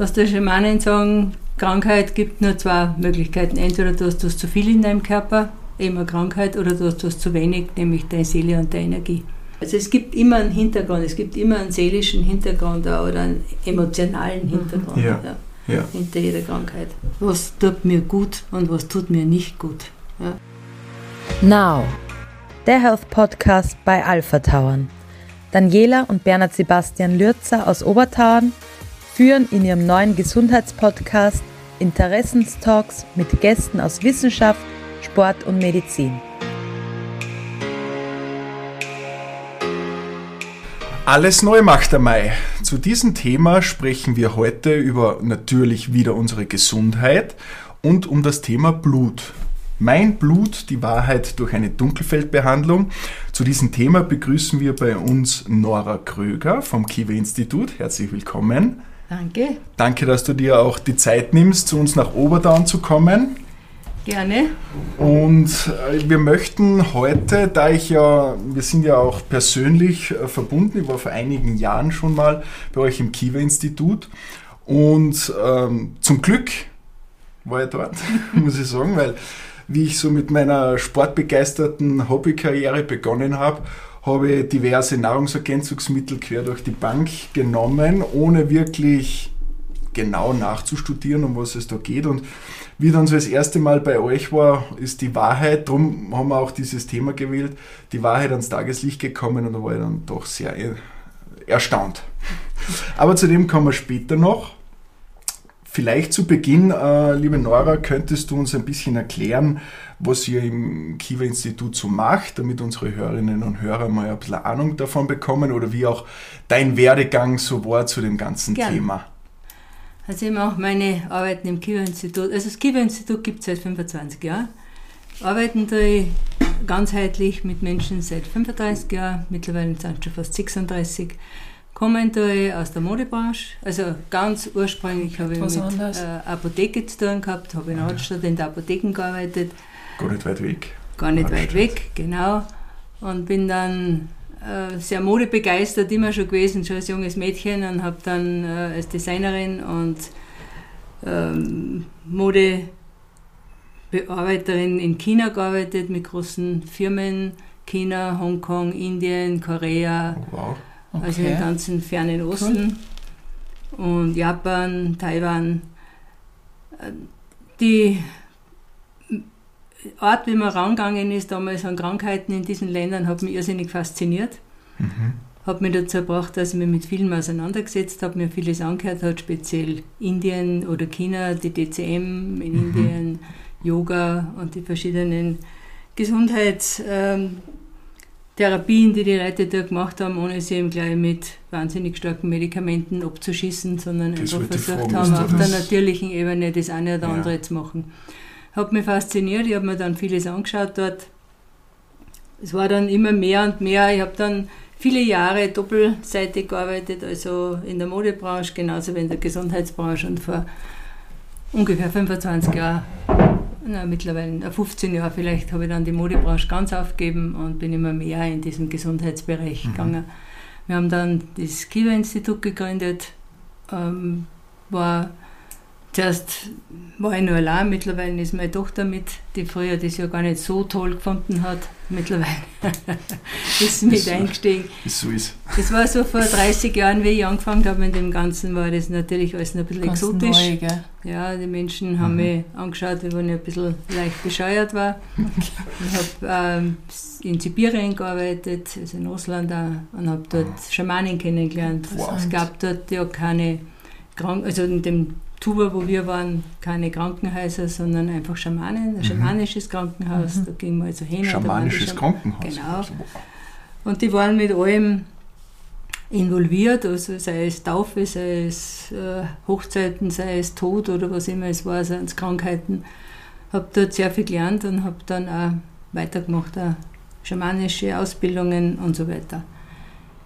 was der Schamanen sagen, Krankheit gibt nur zwei Möglichkeiten. Entweder du hast was zu viel in deinem Körper, eben eine Krankheit, oder du hast was zu wenig, nämlich deine Seele und deine Energie. Also es gibt immer einen Hintergrund, es gibt immer einen seelischen Hintergrund oder einen emotionalen Hintergrund Ja. ja, Ja. hinter jeder Krankheit. Was tut mir gut und was tut mir nicht gut. Ja. Now, der Health Podcast bei Alpha Tauern. Daniela und Bernhard Sebastian Lürzer aus Obertauern führen in ihrem neuen Gesundheitspodcast Interessenstalks mit Gästen aus Wissenschaft, Sport und Medizin. Alles neu macht der Mai. Zu diesem Thema sprechen wir heute über natürlich wieder unsere Gesundheit und um das Thema Blut. Mein Blut, die Wahrheit durch eine Dunkelfeldbehandlung. Zu diesem Thema begrüßen wir bei uns Nora Kröger vom Kiwe Institut. Herzlich willkommen. Danke, Danke, dass du dir auch die Zeit nimmst, zu uns nach Oberdaun zu kommen. gerne. Und äh, wir möchten heute, da ich ja, wir sind ja auch persönlich äh, verbunden, ich war vor einigen Jahren schon mal bei euch im Kiva-Institut und ähm, zum Glück war ich dort, muss ich sagen, weil wie ich so mit meiner sportbegeisterten Hobbykarriere begonnen habe, habe ich diverse Nahrungsergänzungsmittel quer durch die Bank genommen, ohne wirklich genau nachzustudieren, um was es da geht. Und wie dann so das erste Mal bei euch war, ist die Wahrheit, darum haben wir auch dieses Thema gewählt, die Wahrheit ans Tageslicht gekommen und da war ich dann doch sehr äh, erstaunt. Aber zu dem kommen wir später noch. Vielleicht zu Beginn, äh, liebe Nora, könntest du uns ein bisschen erklären, was ihr im Kiva-Institut so macht, damit unsere Hörerinnen und Hörer mal ein bisschen Ahnung davon bekommen oder wie auch dein Werdegang so war zu dem ganzen Gern. Thema. Also ich mache meine Arbeiten im Kiva-Institut. Also das Kiva-Institut gibt es seit 25 Jahren. Arbeiten ich ganzheitlich mit Menschen seit 35 Jahren, mittlerweile sind es schon fast 36. Kommen tue ich aus der Modebranche. Also ganz ursprünglich habe ich Was mit äh, Apotheke zu tun gehabt, habe in der Altstadt in der Apotheken gearbeitet, Gar nicht weit weg. gar nicht weit Altstadt. weg, genau. Und bin dann äh, sehr modebegeistert immer schon gewesen, schon als junges Mädchen und habe dann äh, als Designerin und ähm, Modebearbeiterin in China gearbeitet mit großen Firmen, China, Hongkong, Indien, Korea, Oh, wow. also im ganzen fernen Osten und Japan, Taiwan. Die Art, wie man rangegangen ist damals an Krankheiten in diesen Ländern, hat mich irrsinnig fasziniert. Mhm. Hat mich dazu gebracht, dass ich mich mit vielen auseinandergesetzt habe, mir vieles angehört hat, speziell Indien oder China, die DCM in Mhm. Indien, Yoga und die verschiedenen Gesundheitstherapien, Therapien, die die Leute da gemacht haben, ohne sie eben gleich mit wahnsinnig starken Medikamenten abzuschießen, sondern Das einfach versucht haben, auf der natürlichen Ebene das eine oder Ja. andere zu machen. Hat mich fasziniert, ich habe mir dann vieles angeschaut dort. Es war dann immer mehr und mehr. Ich habe dann viele Jahre doppelseitig gearbeitet, also in der Modebranche genauso wie in der Gesundheitsbranche und vor ungefähr 25 Jahren, na, mittlerweile äh, 15 Jahre vielleicht, habe ich dann die Modebranche ganz aufgegeben und bin immer mehr in diesen Gesundheitsbereich Mhm. gegangen. Wir haben dann das Kiva-Institut gegründet, ähm, war Zuerst war ich nur allein, mittlerweile ist meine Tochter mit, die früher das ja gar nicht so toll gefunden hat. Mittlerweile ist sie mit So. eingestiegen. Es so ist. Das war so vor 30 Jahren, wie ich angefangen habe mit dem Ganzen, war das natürlich alles noch ein bisschen Ganz exotisch. neu, gell? Ja, die Menschen haben Mhm. mich angeschaut, wie wenn ich ein bisschen leicht bescheuert war. Ich habe ähm, in Sibirien gearbeitet, also in Russland auch, und habe dort Schamanen kennengelernt. Wow. Es gab dort ja keine Kranken, also in dem Tuba, wo wir waren, keine Krankenhäuser, sondern einfach Schamanen, ein Mhm. schamanisches Krankenhaus. Mhm. Da ging man also hin. Schamanisches Scham- Krankenhaus. Genau. Also, und die waren mit allem involviert, also sei es Taufe, sei es äh, Hochzeiten, sei es Tod oder was immer es war, seien es Krankheiten. Habe dort sehr viel gelernt und habe dann auch weitergemacht, auch schamanische Ausbildungen und so weiter.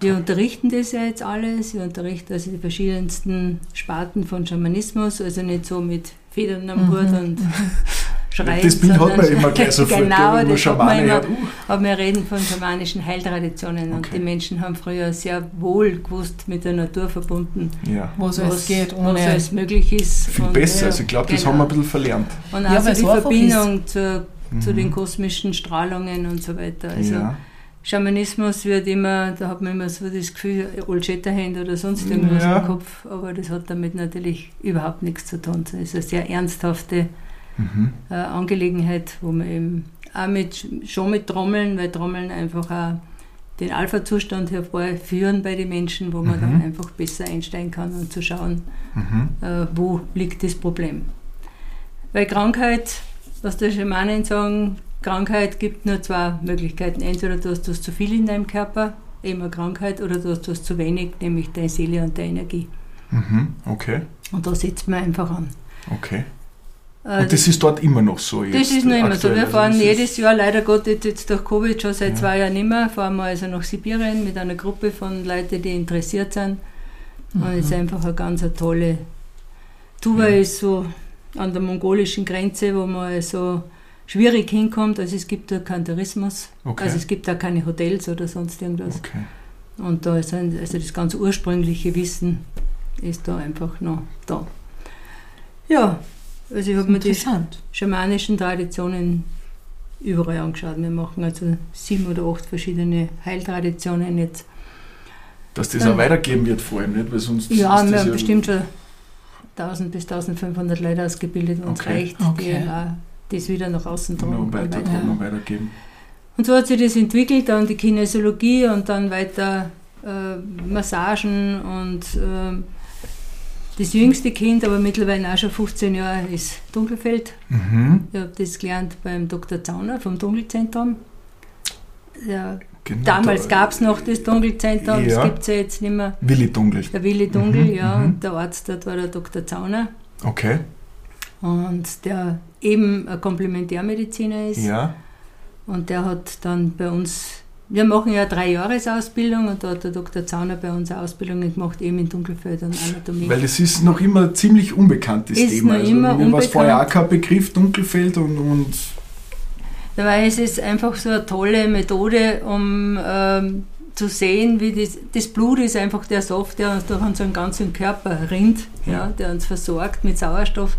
Wir unterrichten das ja jetzt alles, wir unterrichten also die verschiedensten Sparten von Schamanismus, also nicht so mit Federn am Mhm. Hut und schreien. Das Bild hat man immer gleich sofort, genau, das hat man immer, hört. Uh. aber wir reden von schamanischen Heiltraditionen und Okay. die Menschen haben früher sehr wohl gewusst, mit der Natur verbunden, Ja. wo es alles geht, was ohne. alles möglich ist. Viel Und, besser. ja, Also ich glaube, das genau. haben wir ein bisschen verlernt. Und Ja, also die Verbindung zu, zu Mhm. den kosmischen Strahlungen und so weiter. Also ja. Schamanismus wird immer, da hat man immer so das Gefühl, Old Shatterhand oder sonst irgendwas Ja. im Kopf, aber das hat damit natürlich überhaupt nichts zu tun. Es ist eine sehr ernsthafte Mhm. äh, Angelegenheit, wo man eben auch mit, schon mit Trommeln, weil Trommeln einfach auch den Alpha-Zustand hervorführen bei den Menschen, wo man Mhm. dann einfach besser einsteigen kann und zu schauen, Mhm. äh, wo liegt das Problem. Bei Krankheit, was die Schamanen sagen, Krankheit gibt nur zwei Möglichkeiten. Entweder du hast das zu viel in deinem Körper, eben eine Krankheit, oder du hast das zu wenig, nämlich deine Seele und deine Energie. Mhm. Okay. Und da setzt man einfach an. Okay. Äh, Und das ist dort immer noch so jetzt? das ist noch immer so. Wir Also fahren ist- jedes Jahr, leider Gottes jetzt durch Covid schon seit Ja. zwei Jahren nicht mehr, fahren wir also nach Sibirien mit einer Gruppe von Leuten, die interessiert sind. Und es ist einfach eine ganz eine tolle. Tuva Ja. ist so an der mongolischen Grenze, wo man so schwierig hinkommt. Also es gibt da keinen Tourismus. Okay. Also es gibt da keine Hotels oder sonst irgendwas. okay. Und da ist ein, also das ganz ursprüngliche Wissen ist da einfach noch da. Ja, also ich habe mir die schamanischen Traditionen überall angeschaut. Wir machen also sieben oder acht verschiedene Heiltraditionen jetzt. Dass das Ähm, auch weitergeben wird vor allem, nicht? Weil sonst Ja, ist wir haben ja bestimmt schon 1000 bis 1500 Leute ausgebildet und es Okay. reicht, Okay. die das wieder nach außen tragen. noch und weiter, weiter. noch weitergeben. Und so hat sich das entwickelt, dann die Kinesiologie und dann weiter äh, Massagen und ähm, das jüngste Kind, aber mittlerweile auch schon 15 Jahre, ist Dunkelfeld. Mhm. Ich habe das gelernt beim Dr. Zauner vom Dunkelzentrum. Ja, Genau, damals da- gab es noch das Dunkelzentrum, Ja. das gibt es ja jetzt nicht mehr. Willi Dunkel. Der Willi Dunkel, Mhm, ja, mhm. und der Arzt dort war der Dr. Zauner. Okay. Und der eben ein Komplementärmediziner ist. Ja. Und der hat dann bei uns, wir machen ja drei Jahresausbildung und da hat der Dr. Zauner bei uns eine Ausbildung gemacht, eben in Dunkelfeld und Anatomie. Weil das ist noch immer ein ziemlich unbekanntes Ist Thema. noch Also immer mir war es vorher auch kein Begriff, Dunkelfeld und, und Dabei ist es einfach so eine tolle Methode, um ähm, zu sehen, wie das, das Blut ist einfach der Saft, der uns durch unseren ganzen Körper rinnt, ja. Ja. der uns versorgt mit Sauerstoff.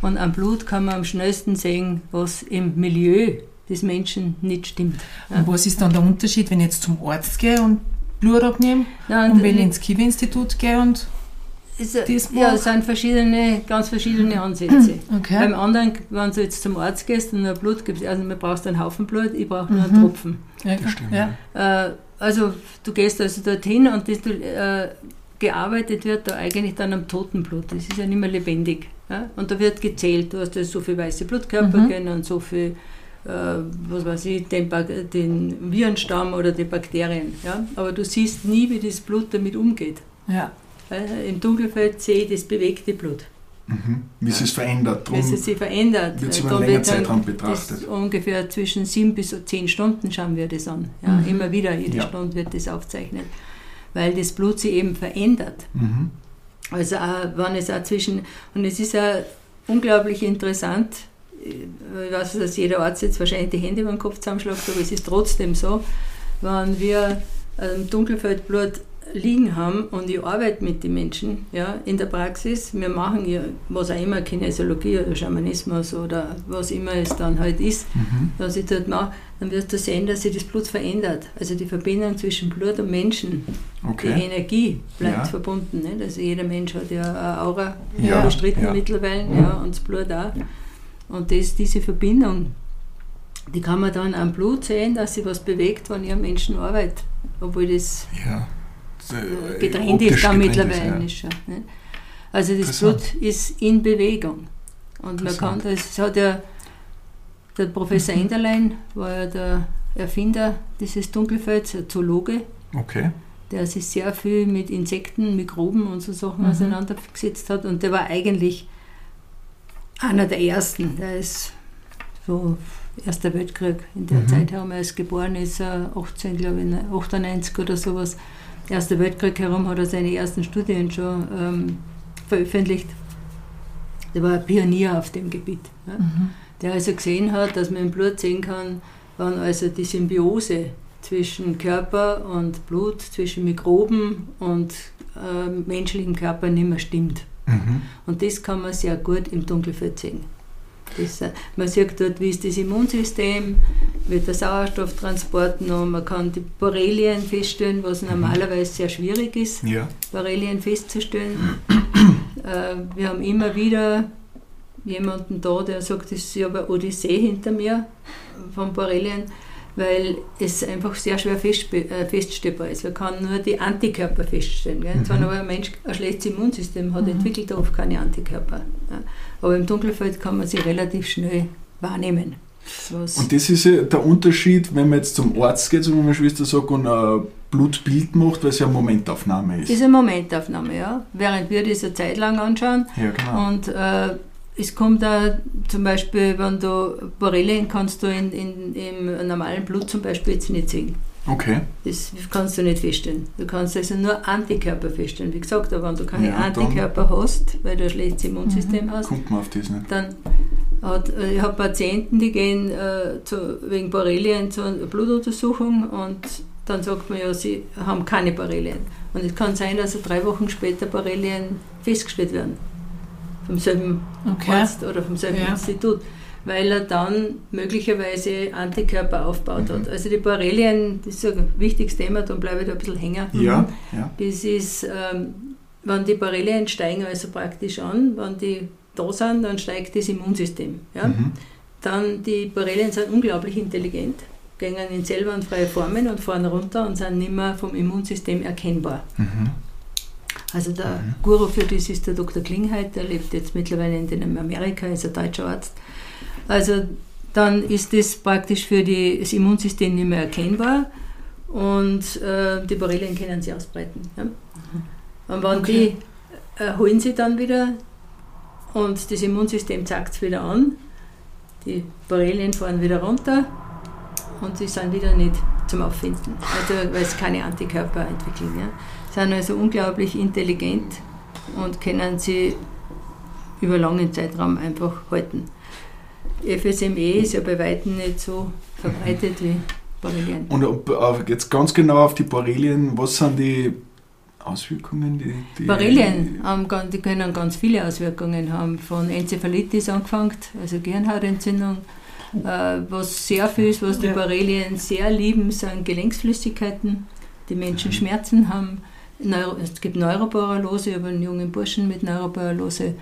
Und am Blut kann man am schnellsten sehen, was im Milieu des Menschen nicht stimmt. Und was ist dann der Unterschied, wenn ich jetzt zum Arzt gehe und Blut abnehme Ja, und wenn ich ins Kiwi-Institut gehe und. ist, das ja, es sind verschiedene, ganz verschiedene Ansätze. Beim Okay. anderen, wenn du jetzt zum Arzt gehst und ein Blut gibst, also man brauchst einen Haufen Blut, ich brauche nur einen Mhm. Tropfen. Ja, das stimmt. ja. Äh, also du gehst also dorthin und das, du, äh, gearbeitet wird da eigentlich dann am toten Blut. Das ist ja nicht mehr lebendig. Ja? Und da wird gezählt, du hast ja so viele weiße Blutkörper Mhm. und so viel, äh, was weiß ich, den, den Virenstamm oder die Bakterien. Ja? Aber du siehst nie, wie das Blut damit umgeht. ja. Im Dunkelfeld sehe ich das bewegte Blut. mhm. wie es sich verändert. Wie es sich verändert. wird es Äh, über einen längeren wird dann Zeitraum betrachtet. ungefähr zwischen sieben bis zehn Stunden schauen wir das an. Ja, Mhm. Immer wieder, jede Ja. Stunde wird das aufzeichnet, weil das Blut sich eben verändert. Mhm. Also auch, wenn es auch zwischen, und es ist auch unglaublich interessant, ich weiß, dass jeder Arzt jetzt wahrscheinlich die Hände über den Kopf zusammenschlägt, aber es ist trotzdem so, wenn wir ähm, Dunkelfeldblut liegen haben und ich arbeite mit den Menschen ja, in der Praxis, wir machen ja was auch immer, Kinesiologie oder Schamanismus oder was immer es dann halt ist, Mhm. was ich dort mache, dann wirst du sehen, dass sich das Blut verändert. Also die Verbindung zwischen Blut und Menschen, die Okay. Energie bleibt Ja. verbunden. Nicht? Also jeder Mensch hat ja eine Aura Ja, bestritten ja. mittlerweile Mhm. ja, und das Blut auch. Und das, diese Verbindung, die kann man dann am Blut sehen, dass sich was bewegt, wenn ich am Menschen arbeite. Obwohl das Ja. Äh, Äh, getrennt optisch ist getrennt mittlerweile. ja. Ist schon, nicht? Also das. Blut ist in Bewegung. Und man kann das, hat ja der Professor Mhm. Enderlein, war ja der Erfinder dieses Dunkelfelds, ein Zoologe, Okay. der sich sehr viel mit Insekten, Mikroben und so Sachen Mhm. auseinandergesetzt hat. Und der war eigentlich einer der ersten. Der ist so Erster Weltkrieg in der Mhm. Zeit herum. Er ist geboren, ist er 18, glaube ich, 98 oder sowas. Erster Weltkrieg herum hat er seine ersten Studien schon ähm, veröffentlicht. Der war ein Pionier auf dem Gebiet. Ja. Mhm. der also gesehen hat, dass man im Blut sehen kann, wann also die Symbiose zwischen Körper und Blut, zwischen Mikroben und äh, menschlichem Körper nicht mehr stimmt. Mhm. Und das kann man sehr gut im Dunkelfeld sehen. Das, man sieht dort, wie ist das Immunsystem, wird der Sauerstofftransport noch, man kann die Borrelien feststellen, was normalerweise sehr schwierig ist, Ja. Borrelien festzustellen. äh, wir haben immer wieder jemanden da, der sagt, ich habe eine Odyssee hinter mir von Borrelien, weil es einfach sehr schwer äh, feststellbar ist. Man kann nur die Antikörper feststellen. Gell? Wenn aber ein Mensch ein schlechtes Immunsystem hat, entwickelt er oft keine Antikörper. Ja? Aber im Dunkelfeld kann man sie relativ schnell wahrnehmen. Was Und das ist ja der Unterschied, wenn man jetzt zum Arzt geht, so wie meine Schwester sagt, und ein Blutbild macht, weil es ja eine Momentaufnahme ist. ist eine Momentaufnahme, ja. Während wir das eine Zeit lang anschauen, Ja, genau. Und äh, es kommt da zum Beispiel, wenn du Borrelien kannst du in, in, im normalen Blut zum Beispiel jetzt nicht sehen. Okay. Das kannst du nicht feststellen. Du kannst also nur Antikörper feststellen. Wie gesagt, aber wenn du keine Ja, Antikörper hast, weil du ein schlechtes Immunsystem hast, Kommt man auf das nicht. dann hat, äh, ich habe Patienten, die gehen äh, zu, wegen Borrelien zur Blutuntersuchung und dann sagt man ja, sie haben keine Borrelien. Und es kann sein, dass drei Wochen später Borrelien festgestellt werden. Vom selben Okay. Arzt oder vom selben Ja. Institut. Weil er dann möglicherweise Antikörper aufgebaut Mhm. hat. Also die Borrelien, das ist ein wichtiges Thema, dann bleibe ich da ein bisschen hängen. Ja, ja. Das ist, ähm, wenn die Borrelien steigen also praktisch an, wenn die da sind, dann steigt das Immunsystem. Ja? Mhm. Dann die Borrelien sind unglaublich intelligent, gehen in zellwandfreie Formen und fahren runter und sind nicht mehr vom Immunsystem erkennbar. Mhm. Also der Guru für das ist der Dr. Klingheit, der lebt jetzt mittlerweile in den Amerika, ist ein deutscher Arzt. Also dann ist das praktisch für die, das Immunsystem nicht mehr erkennbar und äh, die Borrelien können sich ausbreiten. Ja? Und wenn Okay. die erholen sie dann wieder und das Immunsystem zeigt es wieder an, die Borrelien fahren wieder runter und sie sind wieder nicht zum Auffinden, also, weil sie keine Antikörper entwickeln. Ja? Sind also unglaublich intelligent und können sie über langen Zeitraum einfach halten. FSME ist ja bei weitem nicht so verbreitet wie Borrelien. Und ob, jetzt ganz genau auf die Borrelien, was sind die Auswirkungen? Die, die Borrelien haben, die können ganz viele Auswirkungen haben, von Enzephalitis angefangen, also Gehirnhautentzündung. Äh, was sehr viel ist, was die. Borrelien sehr lieben, sind Gelenksflüssigkeiten. Die Menschen Schmerzen haben. Neuro, es gibt Neuroparalose, aber einen jungen Burschen mit Neuroparalose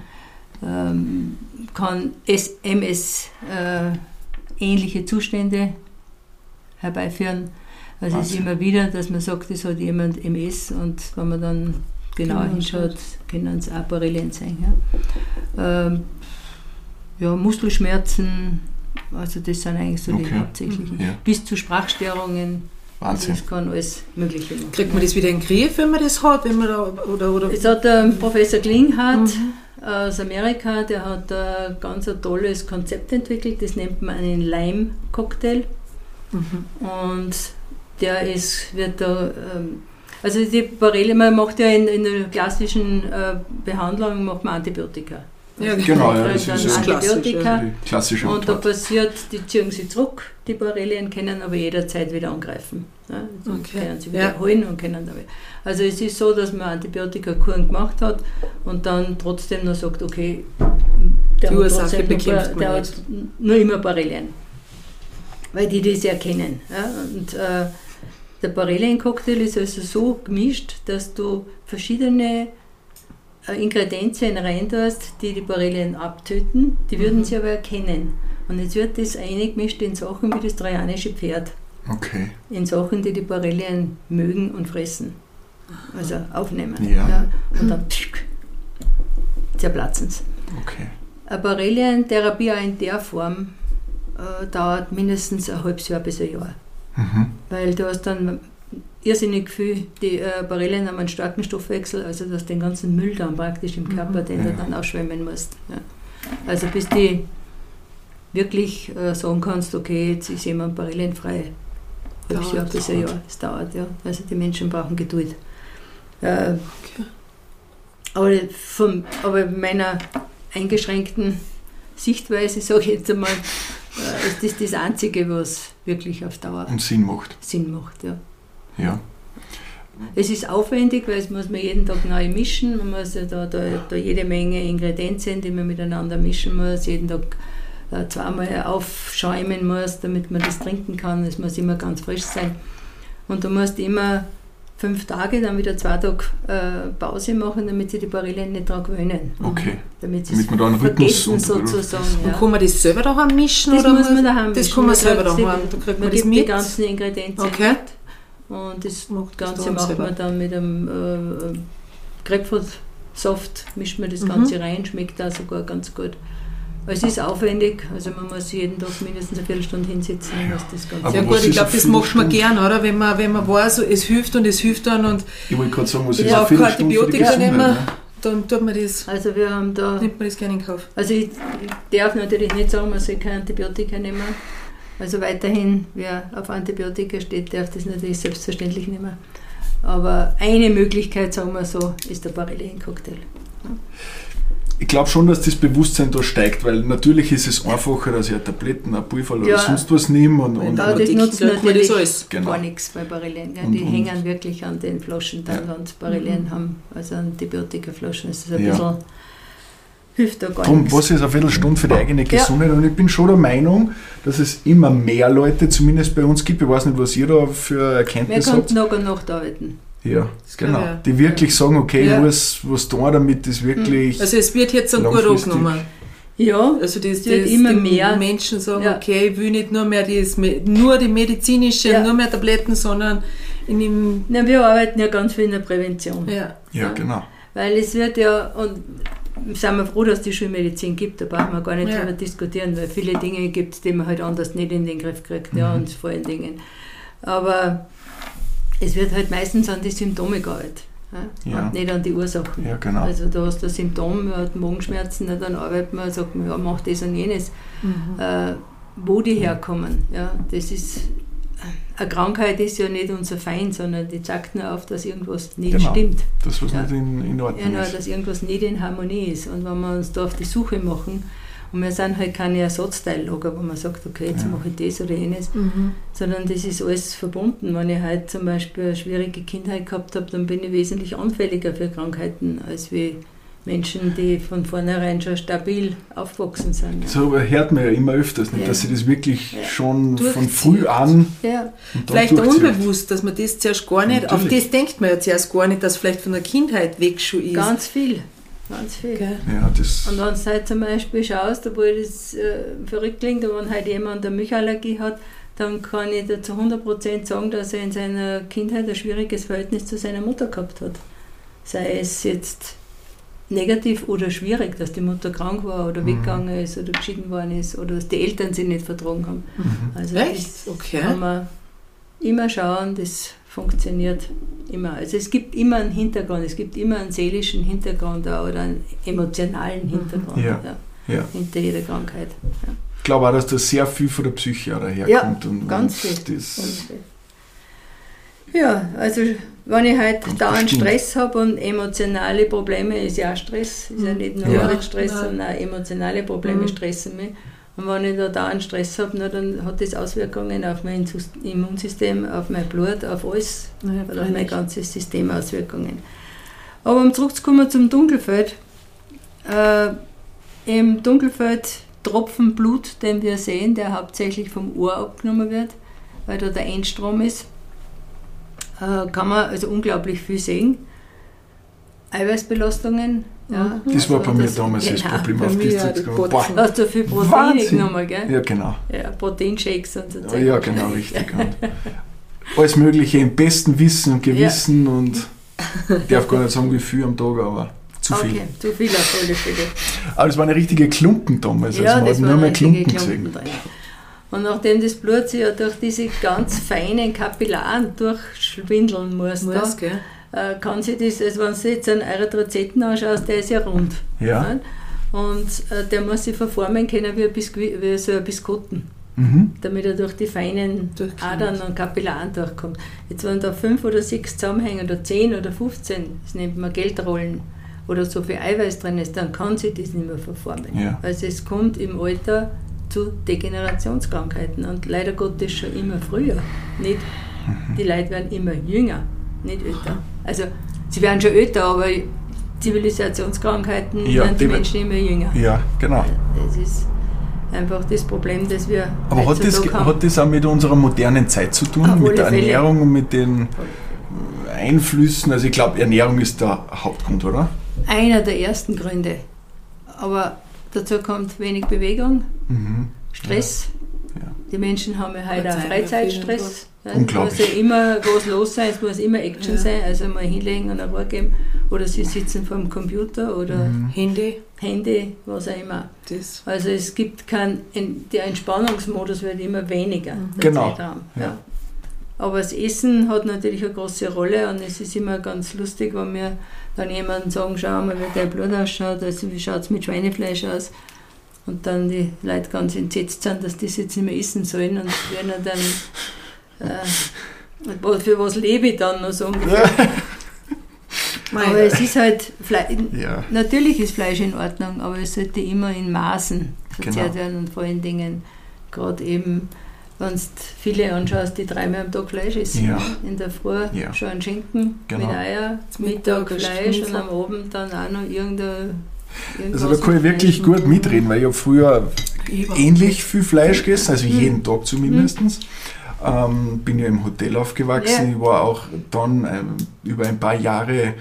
ähm, kann MS äh, ähnliche Zustände herbeiführen. Also es ist immer wieder, dass man sagt, es hat jemand MS und wenn man dann genauer Genau hinschaut, können es auch Borrelien sein. Ja. Ähm, ja, Muskelschmerzen, also das sind eigentlich so die Okay. hauptsächlichen. Ja. Bis zu Sprachstörungen, Wahnsinn. das kann alles Mögliche machen. Kriegt man das wieder in den Griff, wenn man das hat? Wenn man da, oder, oder? Es hat der Professor Klinghardt Mhm. aus Amerika, der hat ein ganz ein tolles Konzept entwickelt, das nennt man einen Lime-Cocktail. Mhm. Und der ist, wird da, ähm, also die Borrelia, man macht ja in, in der klassischen äh, Behandlung macht man Antibiotika. Ja, Genau, ja, das ist ja Antibiotika. klassische Und da passiert, die ziehen sie zurück, die Borrelien können aber jederzeit wieder angreifen. Ja, also Okay. können sie wieder Ja. und können damit. Also es ist so, dass man Antibiotikakuren gemacht hat und dann trotzdem noch sagt, okay, der Die hat Ursache trotzdem nur, bekämpft man der hat nur immer Borrelien. Weil die das erkennen. Ja? Und äh, der Borrelien-Cocktail ist also so gemischt, dass du verschiedene äh, Ingredienzien reintust, die die Borrelien abtöten, die würden Mhm. sie aber erkennen. Und jetzt wird das eingemischt in Sachen wie das trojanische Pferd, Okay. in Sachen, die die Borrelien mögen und fressen. Also aufnehmen. Ja. Und dann pschick, zerplatzen sie. Okay. Eine Borrelien-Therapie auch in der Form äh, dauert mindestens ein halbes Jahr bis ein Jahr. Mhm. Weil du hast dann irrsinnig viel, die äh, Borrelien haben einen starken Stoffwechsel, also du hast den ganzen Müll dann praktisch im Körper, den Ja. du dann ausschwemmen musst. Ja. Also bis die wirklich äh, sagen kannst, okay, jetzt ist jemand borrelienfrei. Halbes. Jahr bis ein Jahr, es dauert, ja. Also die Menschen brauchen Geduld. Äh, aber, vom, aber in meiner eingeschränkten Sichtweise, sage ich jetzt einmal, äh, ist das das Einzige, was wirklich auf Dauer Und Sinn macht. Sinn macht. Ja. Ja. Es ist aufwendig, weil es muss man jeden Tag neu mischen. Man muss ja da, da, da jede Menge Ingredienzien, die man miteinander mischen muss, jeden Tag äh, zweimal aufschäumen muss, damit man das trinken kann. Es muss immer ganz frisch sein. Und du musst immer fünf Tage, dann wieder zwei Tage äh, Pause machen, damit sie die Barillen nicht daran gewöhnen. Okay. Damit sie Damit man da einen Rhythmus und- sozusagen. Und Ja. kann man das selber daheim mischen? Das oder muss man daheim Das mischen. kann man selber daheim. die- Da kriegt Man man das gibt die mit. ganzen Ingredienzien Okay. mit. Und das Macht das Ganze macht selber. man dann mit einem äh, Grapefruit-Saft, mischt man das Mhm. Ganze rein, schmeckt da sogar ganz gut. Es ist aufwendig, also man muss jeden Tag mindestens eine Viertelstunde hinsetzen, was das Ganze Ja gut, ich glaube, das macht man gern, oder? Wenn man, wenn man weiß, es hilft und es hilft dann und Ich wollte gerade sagen, was ich ist eine brauche keine Antibiotika nehmen, ne? dann tut man das, Also wir haben da, nimmt man das gerne in Kauf. also ich, ich darf natürlich nicht sagen, man soll keine Antibiotika nehmen. Also weiterhin, wer auf Antibiotika steht, darf das natürlich selbstverständlich nehmen. Aber eine Möglichkeit, sagen wir so, ist der Barillen-Cocktail. Ich glaube schon, dass das Bewusstsein da steigt, weil natürlich ist es einfacher, dass ich eine Tabletten, ein Pulver oder Ja. sonst was nehme und, und, Aber das nutzt natürlich alles. Genau. gar nichts bei Barillen. Und- Die und- hängen wirklich an den Flaschen dann, Ja. wenn sie Barillen haben, also Antibiotikaflaschen. Das ist ein Ja. bisschen, hilft da gar Darum, nichts. was ist eine Viertelstunde für die eigene Ja. Gesundheit? Und ich bin schon der Meinung, dass es immer mehr Leute, zumindest bei uns gibt, ich weiß nicht, was ihr da für Wir Erkenntnis können habt. Tag und Nacht arbeiten. Ja, genau. Ja. Die wirklich sagen, okay, Ja. ich muss was tun, damit das wirklich. Also es wird jetzt dann gut angenommen. Ja, Also das, Es wird das immer mehr. Menschen sagen, Ja. okay, ich will nicht nur mehr das, nur die medizinische, Ja. nur mehr Tabletten, sondern in dem, Na, wir arbeiten ja ganz viel in der Prävention. ja. ja, genau. Weil es wird ja, und sind wir froh, dass es die Schulmedizin gibt, da brauchen wir gar nicht Ja. drüber diskutieren, weil viele Dinge gibt es, die man halt anders nicht in den Griff kriegt, ja, Mhm. und vor allen Dingen. Aber es wird halt meistens an die Symptome gearbeitet. Ja, Ja. Und nicht an die Ursachen. Ja, genau. Also da hast du ein Symptom, man hat Magenschmerzen, dann arbeitet man, sagt man, ja, mach das und jenes. Mhm. Äh, wo die herkommen, ja, das ist, eine Krankheit ist ja nicht unser Feind, sondern die zeigt nur auf, dass irgendwas nicht Genau. stimmt. Das, was Ja. nicht in, in Ja, Ordnung nur, ist. dass irgendwas nicht in Harmonie ist. Und wenn wir uns da auf die Suche machen, und wir sind halt keine Ersatzteillager, wo man sagt, okay, jetzt Ja. mache ich das oder jenes, Mhm. sondern das ist alles verbunden. Wenn ich heute zum Beispiel eine schwierige Kindheit gehabt habe, dann bin ich wesentlich anfälliger für Krankheiten als wie Menschen, die von vornherein schon stabil aufgewachsen sind. So hört man ja immer öfters, nicht, Ja. dass sie das wirklich Ja. schon von früh an Ja, Vielleicht unbewusst, dass man das zuerst gar nicht, auf Natürlich. das denkt man ja zuerst gar nicht, dass vielleicht von der Kindheit weg schon ist. ganz viel. Ganz viel. Gell? Ja, das, Und wenn du halt zum Beispiel schaust, obwohl das äh, verrückt klingt, aber wenn halt jemand eine Milchallergie hat, dann kann ich dir zu 100% sagen, dass er in seiner Kindheit ein schwieriges Verhältnis zu seiner Mutter gehabt hat. Sei es jetzt negativ oder schwierig, dass die Mutter krank war oder Mhm. weggegangen ist oder geschieden worden ist oder dass die Eltern sie nicht vertragen haben. mhm. Also Echt? das Okay. kann man immer schauen, das funktioniert immer. Also es gibt immer einen Hintergrund, es gibt immer einen seelischen Hintergrund oder einen emotionalen Hintergrund Ja. ja. hinter jeder Krankheit. Ich glaube auch, dass da sehr viel von der Psyche daherkommt. und, ganz und viel. Das, Und, ja, also wenn ich halt Ganz dauernd. Stress habe und emotionale Probleme, ist ja auch Stress, ist ja nicht nur Ja. Arbeitsstress, Ja. sondern auch emotionale Probleme Mhm. stressen mich. Und wenn ich da dauernd Stress habe, dann hat das Auswirkungen auf mein Immunsystem, auf mein Blut, auf alles, Ja, hat auf mein ganzes System Auswirkungen. Aber um zurückzukommen zum Dunkelfeld, äh, im Dunkelfeld Tropfen Blut, den wir sehen, der hauptsächlich vom Ohr abgenommen wird, weil da der Endstrom ist, kann man also unglaublich viel sehen. Eiweißbelastungen. Ja, das war also bei mir das- damals das genau. Problem auf das ja, Zeit die. Botzen. Boah. Hast du viel Proteine Wahnsinn. genommen, gell? Ja, genau. Ja, Proteinshakes und so. Ja, ja, genau, richtig. Alles Mögliche im besten Wissen und Gewissen und ich darf gar nicht sagen, wie viel am Tag, aber zu viel. Okay, zu viel auf alle Fälle. Aber es waren richtige Klumpen damals, also man hat nur mehr Klumpen Klumpen gesehen. drin. Und nachdem das Blut sich ja durch diese ganz feinen Kapillaren durchschwindeln muss, Muss, da, äh, kann sich das, also wenn du jetzt einen Erythrozyten anschaust, der ist ja rund. Ja. Nicht? Und äh, der muss sich verformen können wie, ein Biskuit, wie so ein Biskotten, Mhm. damit er durch die feinen. Adern und Kapillaren durchkommt. Jetzt wenn da fünf oder sechs zusammenhängen oder zehn oder 15, das nennt man Geldrollen, oder so viel Eiweiß drin ist, dann kann sich das nicht mehr verformen. Ja. Also es kommt im Alter zu Degenerationskrankheiten und leider Gottes schon immer früher. Nicht, die Leute werden immer jünger, nicht älter. Also sie werden schon älter, aber Zivilisationskrankheiten Ja, werden die die- Menschen immer jünger. Ja, genau. Das ist einfach das Problem, dass wir Aber hat das, haben. hat das auch mit unserer modernen Zeit zu tun, Auf mit der Fälle. Ernährung und mit den Einflüssen? Also ich glaube, Ernährung ist der Hauptgrund, oder? einer der ersten Gründe. Aber dazu kommt wenig Bewegung, Mhm. Stress. Ja. Die Menschen haben ja heute auch Zeit Freizeitstress. Ja, es muss ja immer was los sein, es muss immer Action Ja. sein, also mal hinlegen und eine Ruhe geben. Oder sie sitzen vor dem Computer oder Mhm. Handy, Handy, was auch immer. das. Also es gibt kein, der Entspannungsmodus wird immer weniger, Mhm. der Genau. Ja. Ja. Aber das Essen hat natürlich eine große Rolle und es ist immer ganz lustig, wenn wir dann jemanden sagen, schau mal, wie dein Blut ausschaut, also wie schaut es mit Schweinefleisch aus. Und dann die Leute ganz entsetzt sind, dass die das jetzt nicht mehr essen sollen und werden dann, äh, was- für was lebe ich dann noch so ungefähr. Aber es ist halt, Fle Ja. natürlich ist Fleisch in Ordnung, aber es sollte immer in Maßen verzehrt Genau. werden und vor allen Dingen gerade eben, wenn du viele anschaust, die dreimal am Tag Fleisch essen. Ja. In der Früh Ja. schon ein Schinken Genau. mit Eier, Zum Mittag Fleisch und am Abend dann auch noch irgendein Also da kann ich wirklich gut mitreden, weil ich habe früher ähnlich viel Fleisch gegessen, also Mhm. jeden Tag zumindest. Ähm, bin ja im Hotel aufgewachsen. Ja. Ich war auch dann ähm, über ein paar Jahre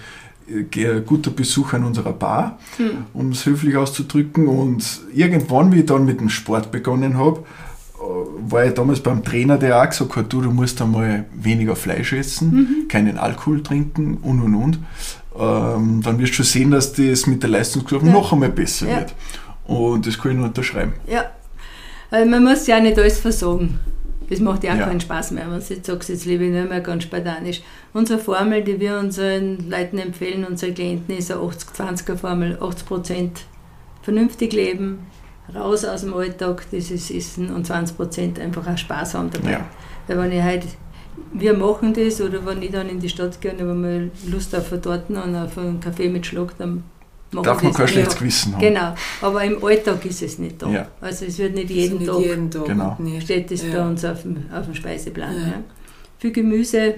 äh, guter Besucher in unserer Bar, Hm. um es höflich auszudrücken. Und irgendwann, wie ich dann mit dem Sport begonnen habe, war ich damals beim Trainer, der auch gesagt hat, du, du musst einmal weniger Fleisch essen, Mhm. keinen Alkohol trinken und und und. Ähm, dann wirst du schon sehen, dass das mit der Leistungskurve Ja. noch einmal besser Ja. wird. Und das kann ich nur unterschreiben. Ja, man muss ja nicht alles versagen. Das macht ja auch Ja. keinen Spaß mehr, wenn du jetzt sagst, jetzt lebe ich nur mehr ganz spartanisch. Unsere Formel, die wir unseren Leuten empfehlen, unseren Klienten, ist eine 80-20er-Formel. 80% vernünftig leben, raus aus dem Alltag, dieses Essen und 20% einfach auch Spaß haben dabei. Ja. Weil wenn ich halt, wir machen das oder wenn ich dann in die Stadt gehe und habe mal Lust auf eine Torten und auf einen Kaffee mit Schlag, dann mache Darf ich man das kein schlechtes Gewissen haben. Genau, aber im Alltag ist es nicht da. Ja. Also es wird nicht nicht jeden Tag jeden Tag. Genau. Nicht. steht es Ja. bei uns auf dem, auf dem Speiseplan. Ja. Ja. Viel Gemüse,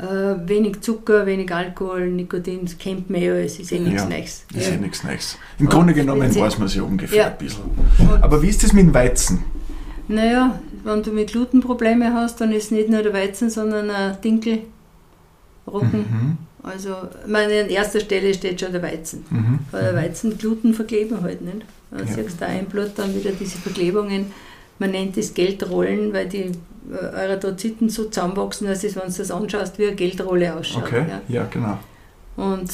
äh, wenig Zucker, wenig Alkohol, Nikotin, das kennt man ja, es ist eh nichts Ja. Neues. Ist Ja. ja nichts Neues. Im Und Grunde genommen weiß man es ja ungefähr Ja. ein bisschen. Und, Aber wie ist das mit dem Weizen? naja, wenn du mit Glutenprobleme hast, dann ist nicht nur der Weizen, sondern ein Dinkel, Roggen. Mhm. Also, ich meine, an erster Stelle steht schon der Weizen. Mhm. Weil der Weizen Gluten verkleben halt nicht. Da Ja. siehst du da im Blut dann wieder diese Verklebungen. Man nennt das Geldrollen, weil die äh, Erythrozyten so zusammenwachsen, dass es, wenn du das anschaust, wie eine Geldrolle ausschaut. Okay, Ja. ja, genau. Und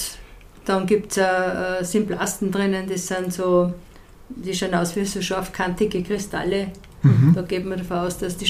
dann gibt es äh, Symblasten drinnen, das sind so, die schauen aus wie so scharfkantige Kristalle. Mhm. Da geht man davon aus, dass die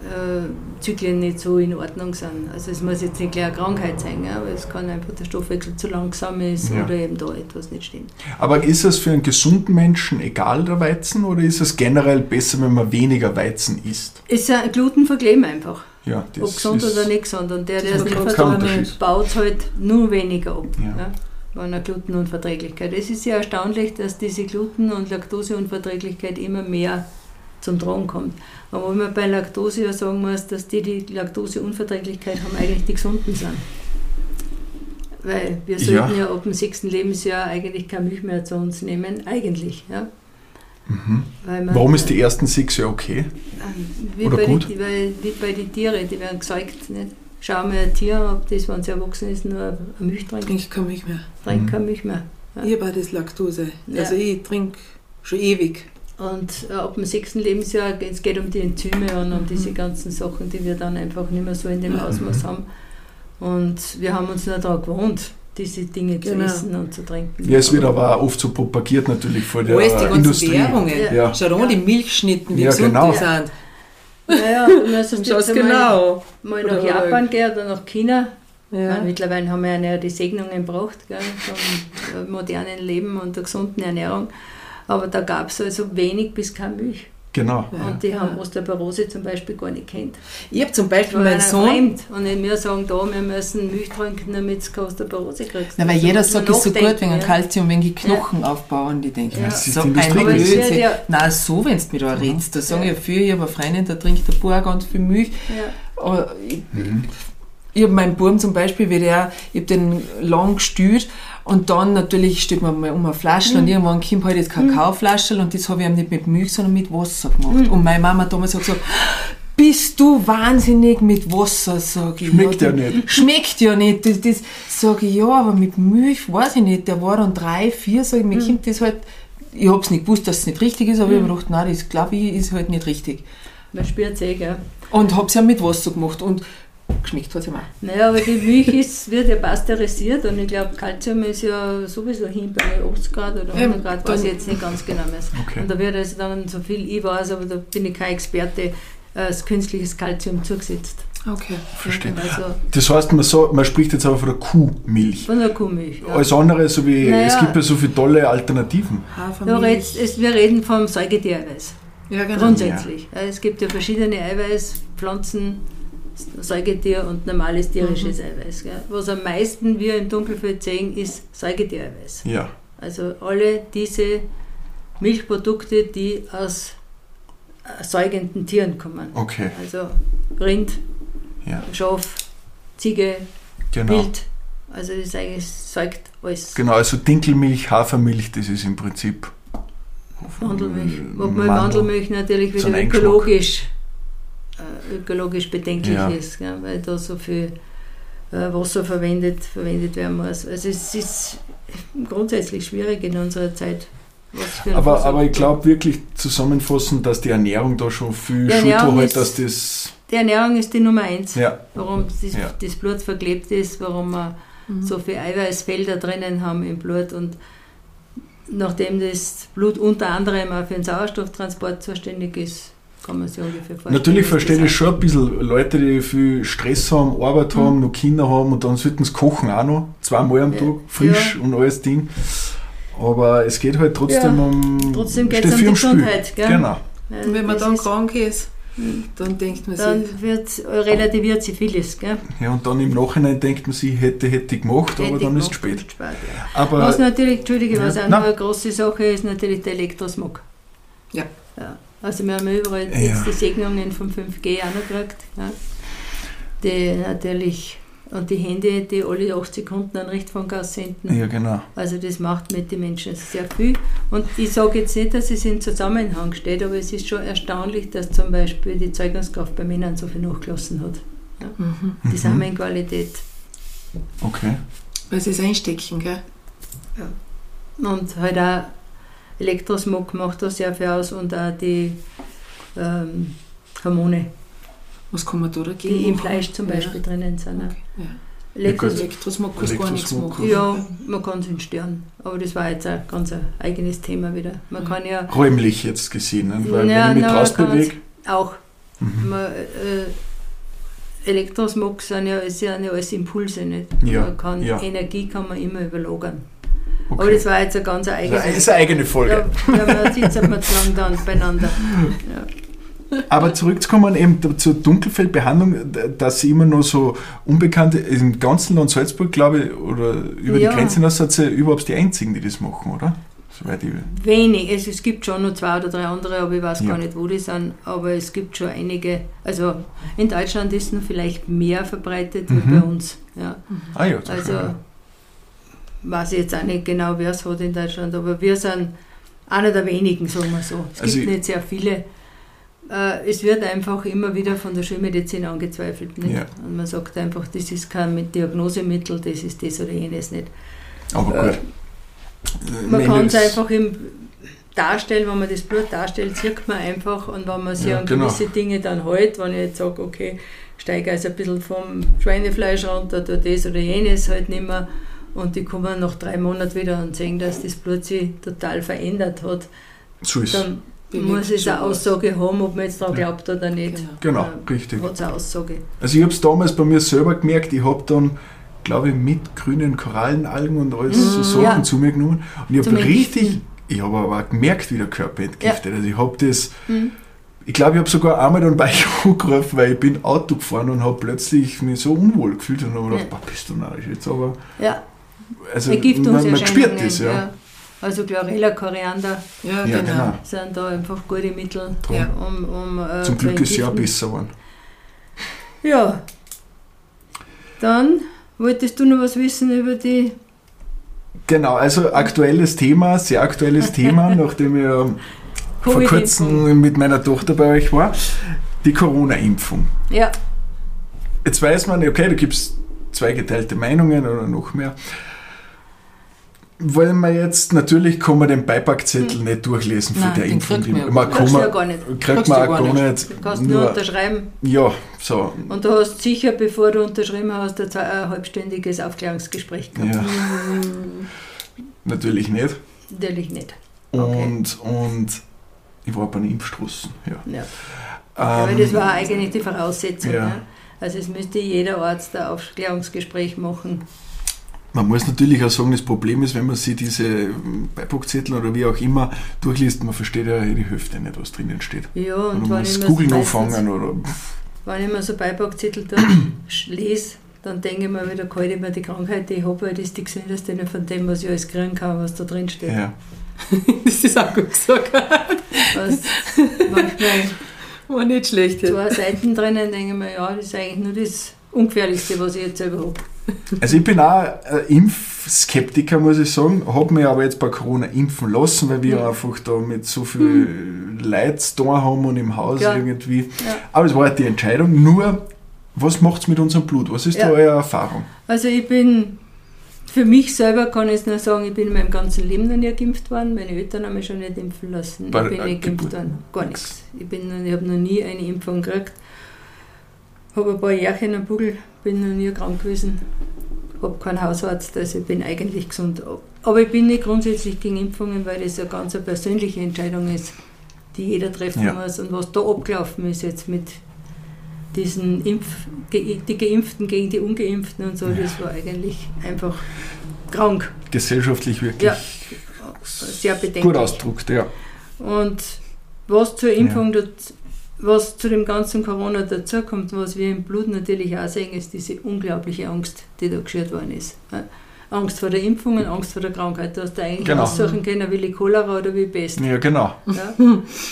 Stoffwechselzyklen nicht so in Ordnung sind. Also es muss jetzt nicht gleich eine Krankheit sein, ja, aber es kann einfach der Stoffwechsel zu langsam ist Ja. oder eben da etwas nicht stimmt. Aber ist es für einen gesunden Menschen egal, der Weizen, oder ist es generell besser, wenn man weniger Weizen isst? Es ist ein Gluten verkleben einfach, Ja, das ob gesund ist, oder nicht gesund. Und der, der es nicht verträgt, baut es halt nur weniger ab. Ja. Ja. Bei einer Glutenunverträglichkeit. Es ist sehr erstaunlich, dass diese Gluten- und Laktoseunverträglichkeit immer mehr zum Tragen kommt. Aber wenn man bei Laktose ja sagen muss, dass die, die Laktoseunverträglichkeit haben, eigentlich die Gesunden sind. Weil wir sollten ja, ab dem sechsten Lebensjahr eigentlich keine Milch mehr zu uns nehmen, eigentlich. Ja. Mhm. Weil man, Warum ist die ersten sechs Jahre okay? wie Oder bei gut? Die, weil, wie bei den Tieren, die werden gesäugt. Nicht? Schau mal ein Tier, ob das, wenn es erwachsen ist, nur eine Milch trinkt, Trinke ich keine Milch mehr. trinkt Mhm. keine Milch mehr. Ja. Ich habe das Laktose. Ja. Also ich trinke schon ewig. Und äh, ab dem sechsten Lebensjahr geht es geht um die Enzyme und um diese ganzen Sachen, die wir dann einfach nicht mehr so in dem Mhm. Ausmaß haben. Und wir haben uns nur daran gewohnt, diese Dinge Genau. zu essen und zu trinken. Ja, es wird aber auch oft so propagiert natürlich vor der Alles, die ganzen Industrie. Währungen. Ja. Ja. Schau an, die Milchschnitten, wie Ja, gesund genau. die sind. Naja, müsstest Schau jetzt genau. mal Oder- nach Japan gehen oder nach China. Ja. meine, mittlerweile haben wir ja die Segnungen gebraucht gell, vom äh, modernen Leben und der gesunden Ernährung. Aber da gab es also wenig bis keine Milch. Genau. Ja. Und die haben Osteoporose zum Beispiel gar nicht kennt. Ich habe zum Beispiel meinen Sohn, fremd. Und nicht wir sagen, da, wir müssen Milch trinken, damit du keine Osteoporose kriegst. na, weil Also jeder sagt, ist so gut wegen ja. Kalzium, wegen die Knochen aufbauen. Die denken, Ja. das ist so ein Blödsinn. ja- Nein, so, wenn du mir da redest, da sagen Ja. ja viele, ich habe eine Freundin, der trinkt ein paar ganz viel Milch. Ja. Ich, habe meinen Buben zum Beispiel, wie der, ich habe den lang gestürt und dann natürlich steht man mal um eine Flasche Mhm. und irgendwann kommt halt jetzt Kakaoflasche und das habe ich ihm nicht mit Milch, sondern mit Wasser gemacht. Mhm. Und meine Mama hat damals gesagt, bist du wahnsinnig mit Wasser, sage ich. Schmeckt ja das- nicht. Schmeckt ja nicht. Das, das sage ich, ja, aber mit Milch weiß ich nicht. Der war dann drei, vier, sage ich, mir kommt das halt, ich habe es nicht gewusst, dass es nicht richtig ist, aber ich habe mir gedacht, nein, das glaube ich, ist halt nicht richtig. Man spürt es eh, gell. Und habe es ja mit Wasser gemacht und geschmeckt hat es ihm auch. Naja, aber die Milch ist, wird ja pasteurisiert und ich glaube, Kalzium ist ja sowieso hin bei 80 Grad oder 100 Ja, Grad, weiß ich jetzt nicht ganz genau mehr. Okay. Und da wird also dann, so viel ich weiß, aber da bin ich kein Experte, äh, das künstliches Kalzium zugesetzt. Okay. Verstehe. Also Das heißt, man, so, man spricht jetzt aber von der Kuhmilch. von der Kuhmilch. Ja. Alles andere, so wie Naja. es gibt ja so viele tolle Alternativen. Hafermilch. redest, es, wir reden vom Säugetiereiweiß. ja, genau. Grundsätzlich. Ja. Es gibt ja verschiedene Eiweiß, Pflanzen, Säugetier und normales tierisches Mhm. Eiweiß. Gell. Was am meisten wir im Dunkelfeld sehen, ist Säugetiereiweiß. Ja. Also alle diese Milchprodukte, die aus äh, säugenden Tieren kommen. Okay. Also Rind, Ja. Schaf, Ziege, Genau. Wild. Also das ist eigentlich säugt alles. Genau, also Dinkelmilch, Hafermilch, das ist im Prinzip Mandelmilch. Wobei Mandel. Mandelmilch natürlich wieder ökologisch, ökologisch bedenklich Ja. ist, gell, weil da so viel äh, Wasser verwendet, verwendet werden muss. Also es ist grundsätzlich schwierig in unserer Zeit. Aber, aber ich glaube wirklich zusammenfassend, dass die Ernährung da schon viel Die Schuld hat, ist- dass das. Die Ernährung ist die Nummer eins. Ja, Warum das, Ja. das Blut verklebt ist, warum wir Mhm. so viele Eiweißfelder drinnen haben im Blut und nachdem das Blut unter anderem auch für den Sauerstofftransport zuständig ist, kann man sich ungefähr vorstellen. natürlich verstehe ich schon ein bisschen Leute, die viel Stress haben, Arbeit haben, noch Kinder haben und dann sollten sie kochen auch noch, zweimal am Ja. Tag, frisch und alles Ding. Aber es geht halt trotzdem Ja. um. Trotzdem geht es um die. Gesundheit. Gell? Genau. Und wenn man dann ist- krank ist, Mhm. dann denkt man sich, dann wird, relativiert sich vieles. Gell? Ja, und dann im Nachhinein denkt man sich, hätte, hätte ich gemacht, aber Hätte dann ich ist es gemacht, spät. spät, ja. Aber Was natürlich, Entschuldige, Ja. was auch Nein. noch eine große Sache ist, natürlich der Elektrosmog. Ja. ja. Also wir haben ja überall Ja. jetzt die Segnungen vom 5G auch noch gekriegt. Ja. Die natürlich, und die Hände, die alle 8 Sekunden einen Richtfunkaus senden. ja, genau. Also das macht mit den Menschen sehr viel. Und ich sage jetzt nicht, dass es in Zusammenhang steht, aber es ist schon erstaunlich, dass zum Beispiel die Zeugungskraft bei Männern so viel nachgelassen hat. mhm. Die Mhm. Samenqualität. Okay. weil sie es einstecken, gell? Und halt auch Elektrosmog macht da sehr viel aus und auch die ähm, Hormone, Was kann man da dagegen die im? Fleisch zum Ja. Beispiel drinnen sind. Okay, ja. Elektros gut. Elektrosmog kann gar nichts machen. ja, man kann es stören. Aber das war jetzt ein ganz ein eigenes Thema wieder. Man kann ja Räumlich jetzt gesehen, ne? weil Ja, wenn ich mich na, draußen man kann's- bewege. auch Mhm. man, äh, Elektrosmog sind ja, ist ja nicht alles Impulse. Nicht? Ja, Man kann, ja. Energie kann man immer überlagern. Aber Okay. das war jetzt ein ganz Das eigenes. ist eine eigene Folge. Da, da man sitzt man zu lang dann beieinander. Ja. Aber zurückzukommen eben zur Dunkelfeldbehandlung, dass sie immer noch so unbekannte, im ganzen Land Salzburg, glaube ich, oder über Ja. die Grenze hinaus sind sie überhaupt die einzigen, die das machen, oder? Soweit ich Wenig. Es, es gibt schon noch zwei oder drei andere, aber ich weiß Ja. gar nicht, wo die sind. Aber es gibt schon einige. Also in Deutschland ist noch vielleicht mehr verbreitet Mhm. wie bei uns. Ja. Ah ja, das Also. Weiß ich jetzt auch nicht genau, wer es hat in Deutschland, aber wir sind einer der wenigen, sagen wir so. Es Also gibt ich- nicht sehr viele. Äh, Es wird einfach immer wieder von der Schulmedizin angezweifelt. Nicht? Ja. Und man sagt einfach, das ist kein mit Diagnosemittel, das ist das oder jenes nicht. Aber äh, gut. Man kann es einfach im darstellen, wenn man das Blut darstellt, sieht man einfach und wenn man sich Ja, an genau. gewisse Dinge dann hält, wenn ich jetzt sage, okay, steige also ein bisschen vom Schweinefleisch runter, tue das oder jenes halt nicht mehr und die kommen nach drei Monaten wieder und sehen, dass das Blut sich total verändert hat, So ist dann muss es eine was. Aussage haben, ob man jetzt daran Ja. glaubt oder nicht. Genau. Genau, richtig. Hat eine Aussage. Also ich habe es damals bei mir selber gemerkt, ich habe dann, glaube ich, mit grünen Korallenalgen und alles so Mhm, Sachen ja. zu mir genommen. Und ich habe richtig, ich habe aber auch gemerkt, wie der Körper entgiftet. Also ich habe das Mhm. Ich glaube, ich habe sogar einmal dann bei euch angerufen, weil ich bin Auto gefahren und habe plötzlich mich so unwohl gefühlt und habe gedacht, Ja. boah, bist du narrisch jetzt, aber Ja, also man, man spürt das, ja. Also Chlorella, Koriander Ja, Ja, genau. genau. sind da einfach gute Mittel, Drum. Ja. um, um äh, Zum zu Glück ist es ja besser geworden. Ja. Dann wolltest du noch was wissen über die. Genau, also aktuelles Thema, sehr aktuelles Thema, nachdem ich ja vor kurzem mit meiner Tochter bei euch war, die Corona-Impfung. Ja, Jetzt weiß man, okay, da gibt es zwei geteilte Meinungen oder noch mehr. Wollen wir jetzt, natürlich kann man den Beipackzettel nicht durchlesen von Nein, der den Impfung. kriegt man ja man ja gar nicht. kriegt man du auch gar nicht. Du kannst nur unterschreiben. ja, so. Und du hast sicher, bevor du unterschrieben hast, ein ein halbstündiges Aufklärungsgespräch gehabt. Ja, natürlich nicht. Natürlich nicht. Okay. Und, und ich war bei den Impfstraßen. Ja. Ja. Aber Ähm, das war eigentlich die Voraussetzung. ja. Ne? Also es müsste jeder Arzt ein Aufklärungsgespräch machen. Man muss natürlich auch sagen, das Problem ist, wenn man sich diese Beipackzettel oder wie auch immer durchliest, man versteht ja die Hälfte nicht, was drinnen steht. Ja, Und und man wenn muss ich, mir googeln meistens- anfangen oder. wenn ich mir so Beipackzettel da lese, dann denke ich mir wieder, kalt ich mir die Krankheit, die ich habe, weil das ist die gesündeste von dem, was ich alles kriegen kann, was da drin steht. Ja. Das ist auch gut gesagt. Was manchmal War nicht schlecht. Zwei Seiten drinnen, denke ich mir, ja, das ist eigentlich nur das Ungefährlichste, was ich jetzt selber habe. Also ich bin auch ein Impfskeptiker, muss ich sagen, habe mich aber jetzt bei Corona impfen lassen, weil wir Mhm. einfach da mit so viel Leid da haben und im Haus Ja. irgendwie. Ja. Aber es war halt die Entscheidung. Nur, was macht es mit unserem Blut? Was ist Ja. da eure Erfahrung? Also ich bin, für mich selber kann ich es nur sagen, ich bin in meinem ganzen Leben noch nie geimpft worden. Meine Eltern haben mich schon nicht impfen lassen. Bei ich bin nicht geimpft worden. Gar nichts. Ich, bin ich habe noch nie eine Impfung gekriegt. Habe ein paar Jährchen am Bugel, bin noch nie krank gewesen. Habe keinen Hausarzt, also ich bin eigentlich gesund. Aber ich bin nicht grundsätzlich gegen Impfungen, weil das eine ganz eine persönliche Entscheidung ist, die jeder treffen Ja. muss. Und was da abgelaufen ist jetzt mit diesen Impf, die Geimpften gegen die Ungeimpften und so, das war eigentlich einfach krank. Gesellschaftlich wirklich Ja. Sehr bedenklich. gut ausdruckt, ja. Und was zur Impfung, daz- was zu dem ganzen Corona dazukommt, was wir im Blut natürlich auch sehen, ist diese unglaubliche Angst, die da geschürt worden ist. Ja. Angst vor der Impfung und Angst vor der Krankheit. Du hast da eigentlich Genau. aussuchen können, will ich Cholera oder ich Pest. Ja, genau. Ja.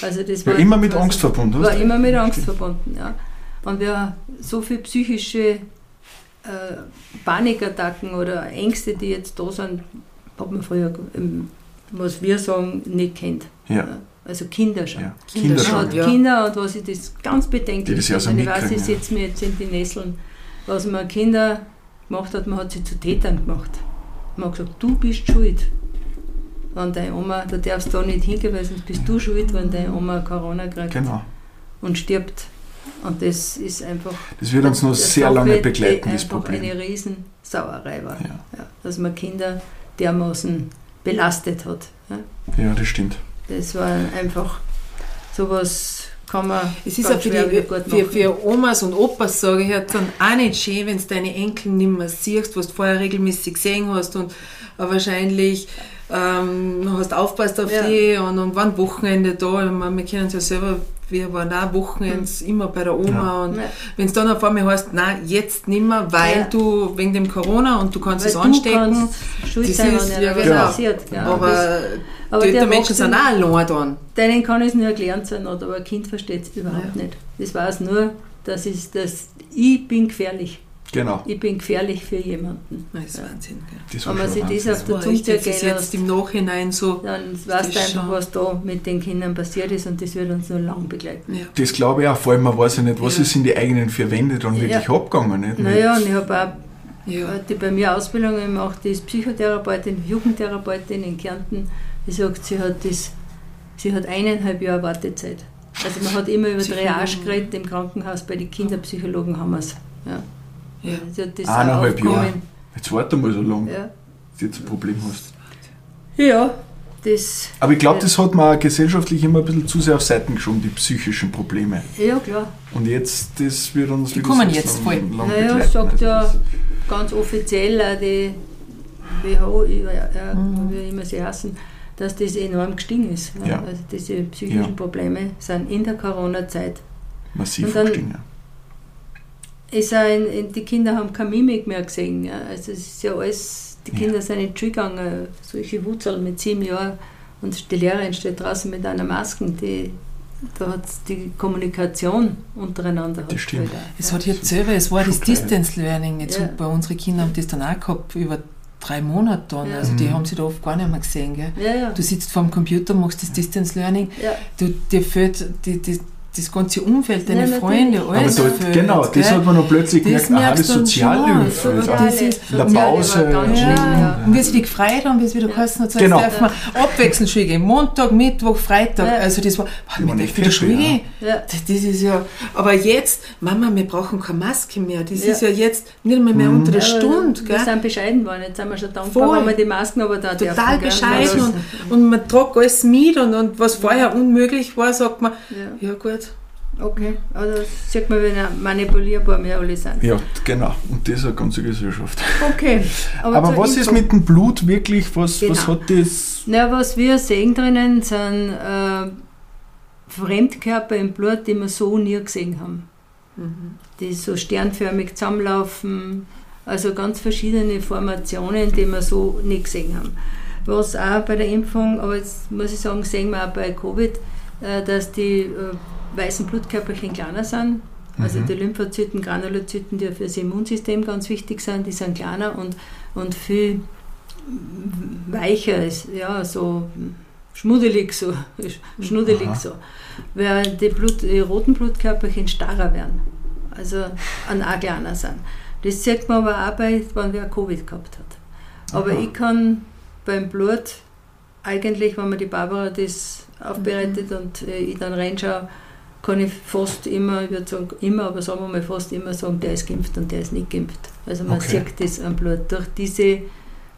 Also das Ja, war immer mit Angst verbunden. War immer mit Angst verbunden, ja. Und wir haben so viele psychische äh, Panikattacken oder Ängste, die jetzt da sind, hat man früher, ähm, was wir sagen, nicht kennt. Ja, Also Kinder schon. ja. Kinder schon. hat ja. Kinder und was ich das ganz bedenklich finde, ich weiß, ich setze mir jetzt in die Nesseln, was man Kinder gemacht hat, man hat sie zu Tätern gemacht. Man hat gesagt, du bist schuld. Wenn deine Oma, du darfst da nicht hingehen, weil sonst bist du schuld, wenn deine Oma Corona kriegt Genau. und stirbt. Und das ist einfach Das wird uns noch sehr lange begleiten, das Problem. eine Riesensauerei war. Ja. Ja, dass man Kinder dermaßen belastet hat. Ja. ja, das stimmt. Das war einfach sowas kann man Es ist auch für, die, für, für Omas und Opas, sage ich, dann auch nicht schön, wenn du deine Enkel nicht mehr siehst, was du vorher regelmäßig gesehen hast und äh, wahrscheinlich ähm, hast aufpasst auf Ja. die und, und waren Wochenende da. Ich meine, wir kennen es ja selber, wir waren auch Wochenends immer bei der Oma Ja. und Ja. wenn es dann auf einmal heißt, nein, jetzt nimmer, weil Ja. du wegen dem Corona und du kannst Weil es du anstecken. kannst schuld Das sein, ist- ja, genau. aber aber die, der Menschen sind auch allein dann. denen kann ich es nur erklären sein, aber ein Kind versteht es überhaupt Ja. nicht. Das weiß nur, dass ist das, ich bin gefährlich. Genau. Ich bin gefährlich für jemanden. Das ist Ja. Wahnsinn. Das war Wenn man sich das Wahnsinn. auf der Zunge das zergehen jetzt im Nachhinein so. dann weißt du Das einfach, was da mit den Kindern passiert ist und das wird uns noch lang begleiten. Ja. Das glaube ich auch, vor allem man weiß ja nicht, was Ja. ist in die eigenen vier Wände dann Ja. wirklich abgegangen. Nicht? Naja, und ich habe auch Ja. die bei mir Ausbildung gemacht, die ist Psychotherapeutin, Jugendtherapeutin in Kärnten. Die sagt, sie hat, das, sie hat eineinhalb Jahre Wartezeit. Also man hat immer über. Triage geredet im Krankenhaus, bei den Kinderpsychologen haben wir es. Ja. Ja. Sie hat das auch Eineinhalb Jahre. Jetzt warte mal so lange, Ja. dass du jetzt ein Problem hast. ja, das, Aber ich glaube, Ja. das hat man gesellschaftlich immer ein bisschen zu sehr auf Seiten geschoben, die psychischen Probleme. ja klar. Und jetzt, das wird uns Die wieder kommen so jetzt lang, voll. lang Naja, begleiten. sagt Also ja ganz offiziell auch die WHO, ja, ja, Mhm. wie immer sie heißen, dass das enorm gestiegen ist. Ja. Ja. Also diese psychischen Ja. Probleme sind in der Corona-Zeit. Massiv Und dann- gestiegen. ja. Ist auch in, in, die Kinder haben keine Mimik mehr gesehen. Ja. Also es ist ja alles, die Ja. Kinder sind in die Schule gegangen, solche Wutzel mit sieben Jahren und die Lehrerin steht draußen mit einer Maske. Die, da hat die Kommunikation untereinander Das stimmt. Es hat jetzt selber, es war das. Distance Learning. Jetzt Ja. bei unsere Kinder haben das dann auch gehabt über drei Monate dann. Ja. Also die Mhm. haben sich da oft gar nicht mehr gesehen. Gell? Ja, ja. Du sitzt vor dem Computer, machst das Distance Learning, ja. du, dir fehlt die, die, das ganze Umfeld, deine Ja, Freunde, natürlich. Aber alles dort, genau, das gell? hat man noch plötzlich Das gemerkt, aha, das merkst du dann Sozialleben schon. fehlt. So, auch. das ist- In der Pause, ja. Ja, ja. und wie sie die gefreut haben, wie es wieder geheißen hat, so Genau. jetzt darf man abwechselnd Schule gehen. Montag, Mittwoch, Freitag. Ja. Also das war, boah, echt dürfen wieder Schule gehen. Ja. Das, das ist ja, aber jetzt, Mama, wir brauchen keine Maske mehr. Das Ja. ist ja jetzt nicht mehr, mehr Mhm. unter der Ja, Stunde. Wir Gell? sind bescheiden geworden. Jetzt sind wir schon dankbar, Voll. wenn wir die Masken aber da Total dürfen. bescheiden Ja, und, und man tragt alles mit und, und was vorher unmöglich war, sagt man, Ja, ja gut. Okay. Aber da sieht man, wie manipulierbar wir alle sind. Ja, genau. Und das ist eine ganze Gesellschaft. Okay. Aber zur was ist Info. mit dem Blut wirklich? Was, was Genau. hat das? Na, was wir sehen drinnen, sind äh, Fremdkörper im Blut, die wir so nie gesehen haben. Die so sternförmig zusammenlaufen, also ganz verschiedene Formationen, die wir so nie gesehen haben. Was auch bei der Impfung, aber jetzt muss ich sagen, sehen wir auch bei Covid, äh, dass die äh, weißen Blutkörperchen kleiner sind. Also Mhm. die Lymphozyten, Granulozyten, die für das Immunsystem ganz wichtig sind, die sind kleiner und, und viel weicher, ist, ja, so schmuddelig, so schnuddelig Aha. so. Während die, Blut, die roten Blutkörperchen starrer werden, also an auch kleiner sind. Das sieht man aber auch bei, wenn wer Covid gehabt hat. Aber Aha. ich kann beim Blut eigentlich, wenn man die Barbara das aufbereitet und äh, ich dann reinschaue, kann ich fast immer, ich würde sagen immer, aber sagen wir mal fast immer sagen, der ist geimpft und der ist nicht geimpft. Also man Okay. sieht das am Blut durch diese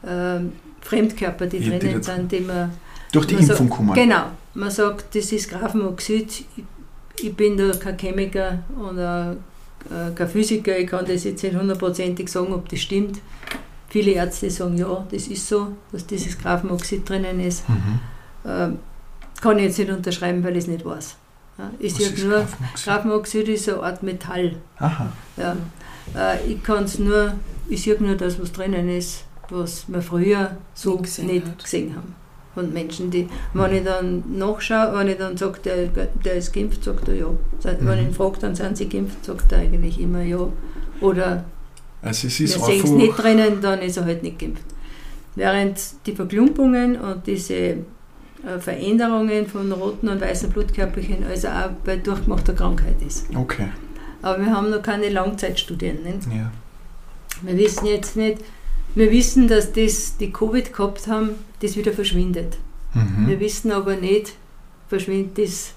ähm, Fremdkörper, die die drinnen sind, die man Durch die man Impfung sagt- kommen. Genau, man sagt, das ist Graphemoxid. Ich, ich bin da kein Chemiker oder äh, kein Physiker, ich kann das jetzt nicht hundertprozentig sagen, ob das stimmt. Viele Ärzte sagen, ja, das ist so, dass dieses Graphemoxid drinnen ist. Mhm. Ähm, kann ich jetzt nicht unterschreiben, weil ich es nicht weiß. Ja, ich ist nur? Graphemoxid ist eine Art Metall. Aha. Ja. Äh, ich kann es nur, ich sehe nur das, was drinnen ist, was wir früher so Nicht nicht gesehen gesehen, hat. haben. Von Menschen, die, wenn ich dann nachschaue, wenn ich dann sage, der, der ist geimpft, sagt er ja. Wenn ich ihn frage, dann sind sie geimpft, sagt er eigentlich immer ja. Oder Also es wir ist sehen es nicht drinnen, dann ist er halt nicht geimpft. Während die Verklumpungen und diese Veränderungen von roten und weißen Blutkörperchen also auch bei durchgemachter Krankheit ist. Okay. Aber wir haben noch keine Langzeitstudien. Nicht? Ja. Wir wissen jetzt nicht, wir wissen, dass das, die Covid gehabt haben, das wieder verschwindet. Wir Mhm. wissen aber nicht, verschwindet das,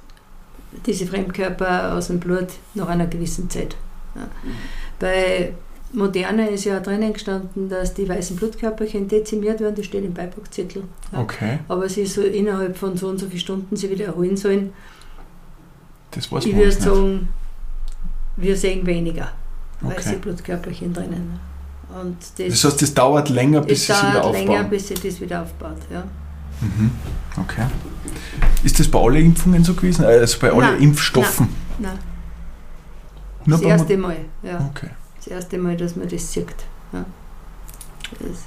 diese Fremdkörper aus dem Blut nach einer gewissen Zeit. Ja. Bei Moderne ist ja drinnen gestanden, dass die weißen Blutkörperchen dezimiert werden, das steht im Beipackzettel. Ja. Okay. Aber sie so innerhalb von so und so vielen Stunden sie wieder erholen sollen. Das weiß Ich würde sagen, wir sehen weniger weiße Okay. Blutkörperchen drinnen. Und das, Das heißt, das dauert länger, bis es sie es wieder dauert länger, aufbauen. bis sie das wieder aufbaut. Ja. Mhm. Okay. Ist das bei allen Impfungen so gewesen? Also bei allen Nein, Impfstoffen? Nein, Nur das erste Mal. Ja. Okay. Das erste Mal, dass man das sieht. Ja. Das,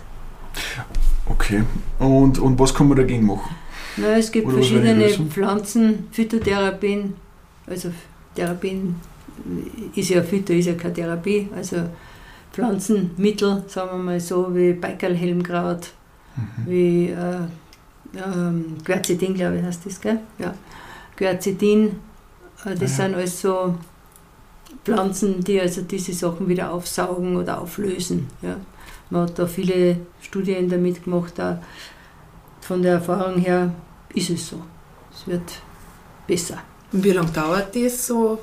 Okay. Und, und was kann man dagegen machen? na, es gibt Oder verschiedene? Pflanzen, Phytotherapien. Also Therapien ist ja Phyto, ist ja keine Therapie. Also Pflanzenmittel, sagen wir mal so, wie Beikerlhelmkraut, Mhm. wie äh, ähm, Quercetin, glaube ich, heißt das, gell? Ja. Quercetin, äh, das Ah, ja. sind alles so Pflanzen, die also diese Sachen wieder aufsaugen oder auflösen. Ja. Man hat da viele Studien damit gemacht, auch von der Erfahrung her ist es so. Es wird besser. Und wie lange dauert das so?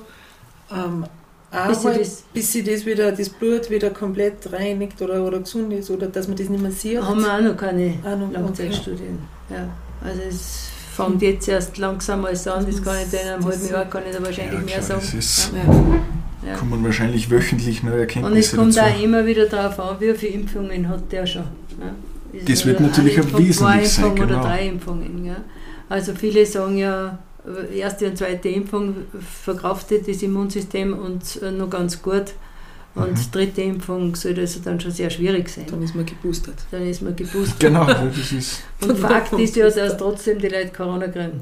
Ähm, Bis sie das- bis sie das wieder, das Blut wieder komplett reinigt oder, oder gesund ist oder dass man das nicht mehr sieht? Haben wir auch noch keine Auch noch, okay. Langzeitstudien. Ja. Also es fängt jetzt erst langsam alles an, das kann ich da in einem halben Jahr kann ich da wahrscheinlich Ja, mehr klar, sagen. Ja. Kommen wahrscheinlich wöchentlich neue Und es Erkenntnisse kommt dazu. auch immer wieder darauf an, wie viele Impfungen hat der schon. Ja. ist Das wird natürlich Impfung, wesentlich zwei sein, Impfungen genau. oder drei Impfungen. Ja. Also viele sagen ja, erste und zweite Impfung verkraftet das Immunsystem und noch ganz gut. Und Mhm. dritte Impfung soll also dann schon sehr schwierig sein. Dann ist man geboostert. Dann ist man geboostert. Genau, das ist, Und Fakt ist ja, dass trotzdem die Leute Corona kriegen.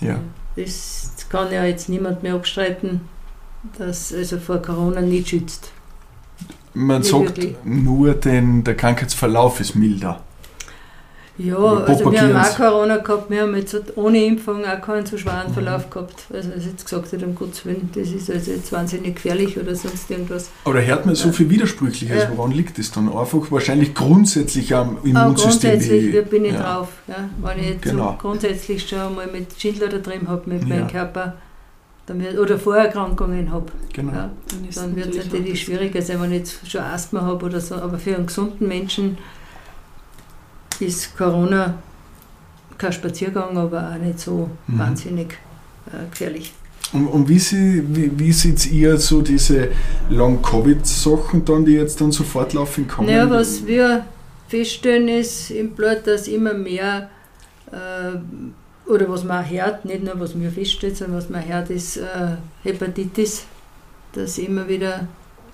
ja. Das kann ja jetzt niemand mehr abstreiten, dass also vor Corona nicht schützt. Man Nicht sagt wirklich. nur, den, der Krankheitsverlauf ist milder. Ja, also wir haben auch Corona gehabt, wir haben jetzt ohne Impfung auch keinen so schweren Mhm. Verlauf gehabt. Also das jetzt gesagt hat, um Gottes Willen, das ist also jetzt wahnsinnig gefährlich oder sonst irgendwas. Aber da hört man so viel Widersprüchliches. Ja. Woran liegt das dann? Einfach wahrscheinlich grundsätzlich am Immunsystem. grundsätzlich die- wie bin ich ja. drauf. Ja. Wenn ich jetzt Genau. so grundsätzlich schon mal mit Schindler da drin habe, mit Ja. meinem Körper, wird, oder Vorerkrankungen habe, Genau. ja, Dann, wird es natürlich natürlich auch schwieriger sein, wenn ich jetzt schon Asthma habe oder so. Aber für einen gesunden Menschen ist Corona kein Spaziergang, aber auch nicht so Mhm. wahnsinnig äh, gefährlich. Und, und wie, sie, wie, wie seht ihr so diese Long-Covid-Sachen dann, die jetzt dann so fortlaufend kommen? Naja, was wir feststellen ist im Blut, dass immer mehr, äh, oder was man auch hört, nicht nur was mir feststellt, sondern was man hört, ist äh, Hepatitis, dass immer wieder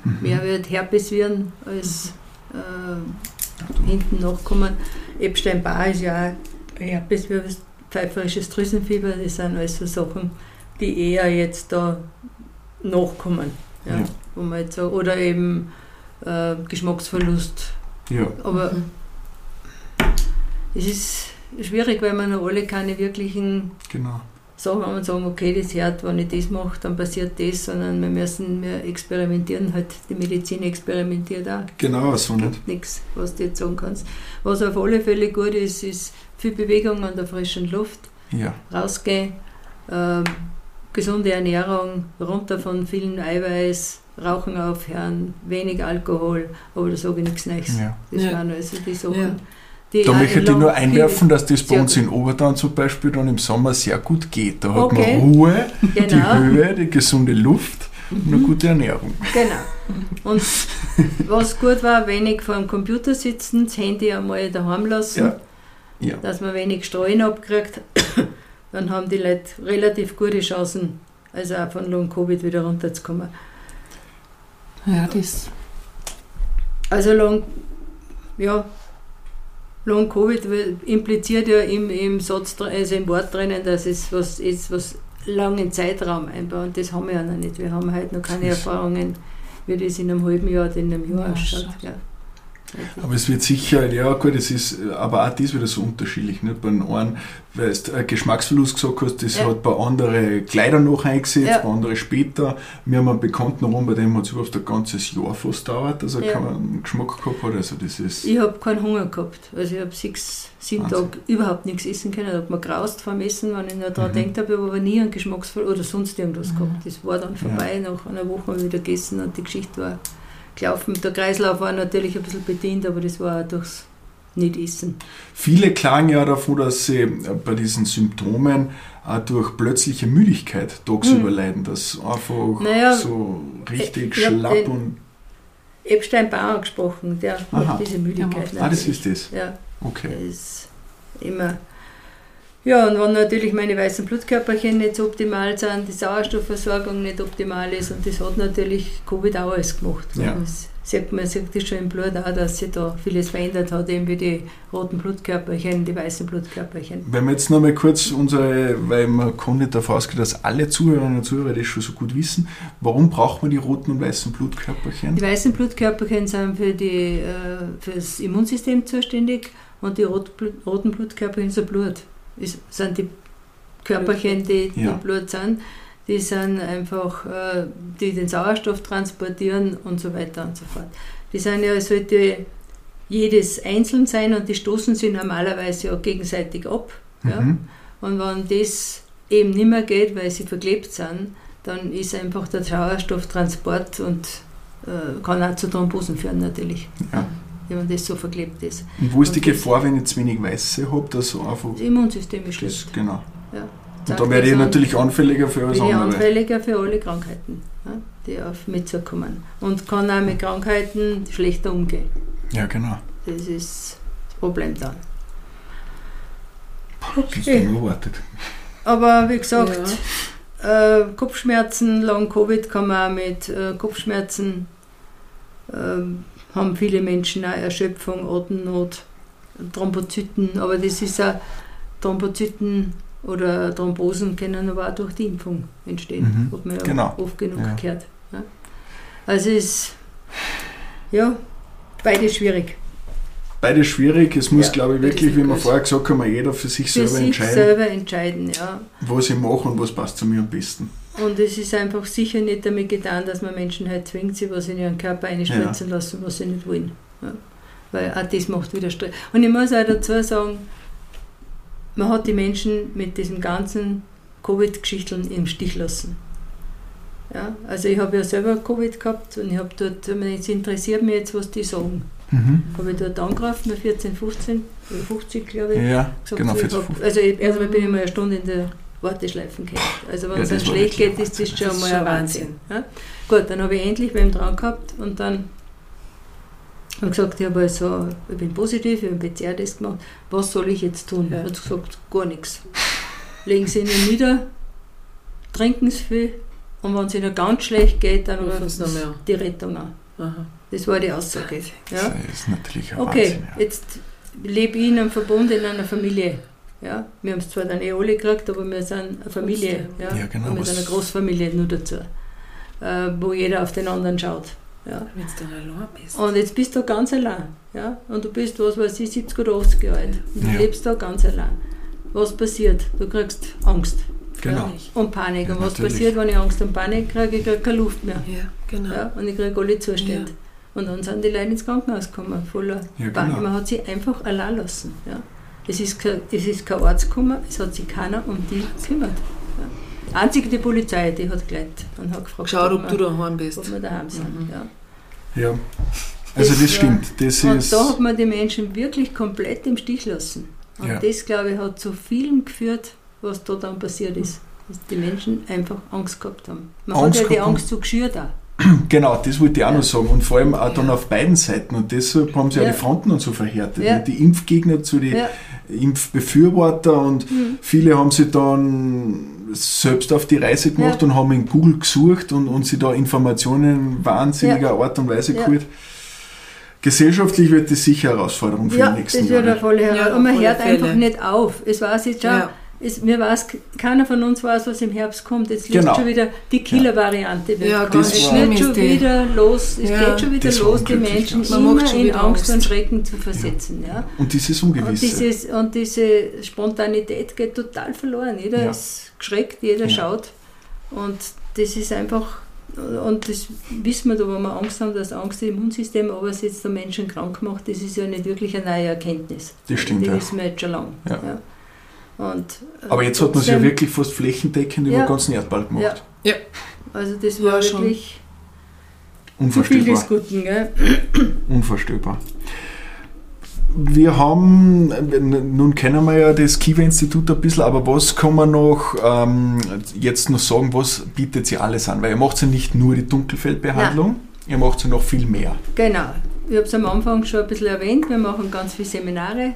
Mhm. mehr wird Herpesviren als äh, hinten nachkommen. Epstein-Barr ist ja auch Herpesvirus, pfeiferisches Drüsenfieber, das sind alles so Sachen, die eher jetzt da nachkommen. Ja, Ja. Wo man jetzt so, oder eben äh, Geschmacksverlust. Ja. Aber Mhm. es ist schwierig, weil man noch alle keine wirklichen Genau. Sachen haben und sagen, okay, das hört, wenn ich das mache, dann passiert das, sondern wir müssen, wir experimentieren halt, die Medizin experimentiert auch. Genau, so nicht. Nichts, was du jetzt sagen kannst. Was auf alle Fälle gut ist, ist viel Bewegung an der frischen Luft, Ja. rausgehen, ähm, gesunde Ernährung, runter von vielen Eiweiß, Rauchen aufhören, wenig Alkohol, aber da sage ich nichts Neues. ja. Das Ja. waren also die Sachen. Ja. Die Da möchte ich nur einwerfen, dass das bei uns in Obertauern zum Beispiel dann im Sommer sehr gut geht. Da hat Okay. man Ruhe, die Genau. Höhe, die gesunde Luft und eine gute Ernährung. Genau. Und was gut war, wenig vor dem Computer sitzen, das Handy einmal daheim lassen, Ja. Ja. dass man wenig Streuen abkriegt. Dann haben die Leute relativ gute Chancen, also auch von Long-Covid wieder runterzukommen. Ja, das. Also Long, ja, Long-Covid impliziert ja im, im Satz, also im Wort drinnen, dass es was ist, was langen Zeitraum einbaut. Und das haben wir ja noch nicht. Wir haben heute noch keine Erfahrungen, wie das in einem halben Jahr oder in einem Jahr Ja, ausschaut. schaut. Ja. Aber es wird sicher, ja gut, es ist aber auch das wieder so unterschiedlich. Nicht? Bei den einen, weil du Geschmacksverlust gesagt hast, das Ja. hat bei anderen Kleider noch eingesetzt, Ja. bei anderen später. Wir haben einen Bekannten rum, bei dem hat es überhaupt ein ganzes Jahr fast dauert, dass er Ja. keinen Geschmack gehabt hat. Also das ist, Ich habe keinen Hunger gehabt. Also ich habe sechs, sieben Wahnsinn. Tage überhaupt nichts essen können. Da hat mir graust vom Essen, wenn ich noch daran Mhm. denkt habe, ich habe aber nie einen Geschmacksverlust oder sonst irgendwas Mhm. gehabt. Das war dann vorbei, nach einer Woche wieder gegessen und die Geschichte war gelaufen. Der Kreislauf war natürlich ein bisschen bedient, aber das war auch durchs Nicht-Essen. Viele klagen ja davon, dass sie bei diesen Symptomen auch durch plötzliche Müdigkeit tagsüber Mhm. leiden, dass einfach Naja, so richtig ich schlapp den- und. Epstein-Barr angesprochen, der Aha. macht diese Müdigkeit. Der Ah, das ist das. Ja, Okay. der ist immer. Ja, und wenn natürlich meine weißen Blutkörperchen nicht so optimal sind, die Sauerstoffversorgung nicht optimal ist, und das hat natürlich Covid auch alles gemacht. Ja. Das sieht man sieht das schon im Blut auch, dass sich da vieles verändert hat, eben wie die roten Blutkörperchen, die weißen Blutkörperchen. Wenn wir jetzt noch mal kurz unsere, weil man kann nicht davon ausgehen, dass alle Zuhörerinnen und Zuhörer das schon so gut wissen, warum braucht man die roten und weißen Blutkörperchen? Die weißen Blutkörperchen sind für, die, äh, für das Immunsystem zuständig und die roten Blutkörperchen sind Blut. Das sind die Körperchen, die Ja. im Blut sind. Die sind einfach, äh, die den Sauerstoff transportieren und so weiter und so fort. Die sind ja, sollte jedes einzeln sein und die stoßen sich normalerweise ja gegenseitig ab. Ja? Mhm. Und wenn das eben nicht mehr geht, weil sie verklebt sind, dann ist einfach der Sauerstofftransport und äh, kann auch zu Thrombosen führen natürlich, Ja. Wenn das so verklebt ist. Und wo ist die Und das- Gefahr, wenn ich zu wenig Weiße habe, dass so einfach. Das Immunsystem ist Das, schlecht. genau. Ja. Und da werde ich natürlich anfälliger für alles andere. anfälliger für alle Krankheiten, ja, die auf mich zukommen. Und kann auch mit Krankheiten schlechter umgehen. Ja, genau. Das ist das Problem dann. Das ist unerwartet. Aber wie gesagt, äh, Kopfschmerzen, Long-Covid kann man auch mit äh, Kopfschmerzen, ähm, haben viele Menschen auch Erschöpfung, Atemnot, Thrombozyten, aber das ist auch Thrombozyten oder Thrombosen können aber auch durch die Impfung entstehen. Mhm, Hat man ja genau. oft genug Ja. gehört. Ja. Also es ist ja beides schwierig. Beides schwierig. Es muss, Ja, glaube ich, wirklich, wie wir vorher gesagt haben, jeder für sich Für selber sich entscheiden, selber entscheiden, ja. was ich mache und was passt zu mir am besten. Und es ist einfach sicher nicht damit getan, dass man Menschen halt zwingt, sie was in ihren Körper einspritzen lassen, was sie nicht wollen. Ja. Weil auch das macht wieder Stress. Und ich muss auch dazu sagen, man hat die Menschen mit diesem ganzen Covid-Geschichteln im Stich lassen. Ja, also ich habe ja selber Covid gehabt und ich habe dort, es interessiert mich jetzt, was die sagen. Mhm. Habe ich dort angerufen, bei 14, 15, oder 50 glaube ich. Ja, gesagt, genau. so, Für ich hab, also ich, erstmal bin ich mal eine Stunde in der Warteschleifen gehängt. Also wenn Ja, es war schlecht geht, ist das Wahnsinn. schon Das mal ein Wahnsinn. Ja? Gut, dann habe ich endlich beim dran gehabt und dann habe ich gesagt, ich, habe also, ich bin positiv, ich habe einen PCR-Test gemacht, was soll ich jetzt tun? Ja. Er hat gesagt, gar nichts. Legen Sie ihn nieder, trinken Sie viel und wenn es Ihnen ganz schlecht geht, dann Rufen Sie die Rettung an. Aha. Das war die Aussage. Ja? Das ist natürlich ein Okay, Wahnsinn. Ja. jetzt lebe ich in einem Verbund, in einer Familie. Ja? Wir haben es zwar dann eh alle gekriegt, aber wir sind eine Familie. Ja? Ja, genau, Und mit was- einer Großfamilie nur dazu, äh, wo jeder auf den anderen schaut. Ja? Wenn du dann allein bist. Und jetzt bist du ganz allein. Ja? Und du bist, was weiß ich, 70 oder 80 Jahre alt. Und du Ja. lebst da ganz allein. Was passiert? Du kriegst Angst Genau. und Panik. Ja, und was natürlich. passiert, wenn ich Angst und Panik kriege? Ich kriege keine Luft mehr. Ja, genau. Ja, und ich kriege alle Zustände. Und dann sind die Leute ins Krankenhaus gekommen, voller Ja, Panik. genau. Man hat sie einfach allein lassen. Ja. Es, ist kein, es ist kein Arzt gekommen, es hat sich keiner um die gekümmert. Ja. Einzig die Polizei, die hat gleich und hat gefragt, Schau, ob wir, du daheim bist. ob wir daheim sind. Mhm. Ja. Ja. Also Das das war- stimmt. Das Und ist. da hat man die Menschen wirklich komplett im Stich lassen. Und Ja. das, glaube ich, hat zu vielem geführt, was da dann passiert ist. Dass die Menschen einfach Angst gehabt haben. Man Angst hat ja die. Angst so geschürt auch. Genau, das wollte ich auch Ja. noch sagen. Und vor allem auch dann Ja. auf beiden Seiten. Und deshalb haben sie ja die Fronten und so verhärtet. Ja. Die Impfgegner zu den Ja. Impfbefürworter und Mhm. viele haben sich dann selbst auf die Reise gemacht Ja. und haben in Google gesucht und, und sich da Informationen in wahnsinniger Art und Weise Ja. geholt. Gesellschaftlich wird das sicher eine Herausforderung für Ja, die das nächsten wird eine Jahre. volle Herausforderung. Ja, und man hört einfach Fälle. nicht auf. Es weiß jetzt schon, Ja. Es, mir weiß, keiner von uns weiß, was im Herbst kommt. Jetzt löst Genau. schon wieder die Killer-Variante. wird Ja, ganz es ist schon wieder los, es Ja, geht schon wieder das los, die Menschen ja. Man immer macht schon in Angst und. Schrecken zu versetzen. Ja. Und dieses Und, Ungewisse. dieses, und diese Spontanität geht total verloren. Jeder Ja. ist geschreckt, jeder Ja. schaut. Und das ist einfach, und das wissen wir da, wenn wir Angst haben, dass Angst das Immunsystem übersetzt und Menschen krank macht, das ist ja nicht wirklich eine neue Erkenntnis. Das stimmt, Die ja. wissen wir jetzt schon lange. Ja. Ja. Und, äh, Aber jetzt hat man es ja wirklich fast flächendeckend über Ja. den ganzen Erdball gemacht. Also das Ja, war schon. wirklich zu viel Unvorstellbar. des Guten. Gell? Unvorstellbar. Wir haben, nun kennen wir ja das Kiva-Institut ein bisschen, aber was kann man noch ähm, jetzt noch sagen, was bietet sie alles an? Weil ihr macht ja nicht nur die Dunkelfeldbehandlung, ihr macht ja noch viel mehr. Genau. Ich habe es am Anfang schon ein bisschen erwähnt, wir machen ganz viele Seminare.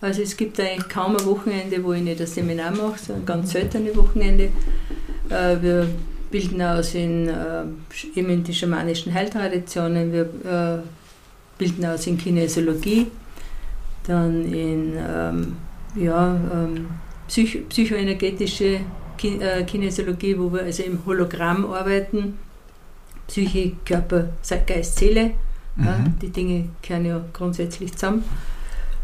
Also es gibt eigentlich kaum ein Wochenende, wo ich nicht ein Seminar mache, sondern ganz seltene Wochenende. Äh, Wir bilden aus in, äh, eben in die schamanischen Heiltraditionen, wir äh, bilden aus in Kinesiologie, dann in ähm, ja, ähm, Psych psychoenergetische Ki Kinesiologie, wo wir also im Hologramm arbeiten, Psyche, Körper, Geist, Seele. Ja, Mhm. die Dinge gehören ja grundsätzlich zusammen.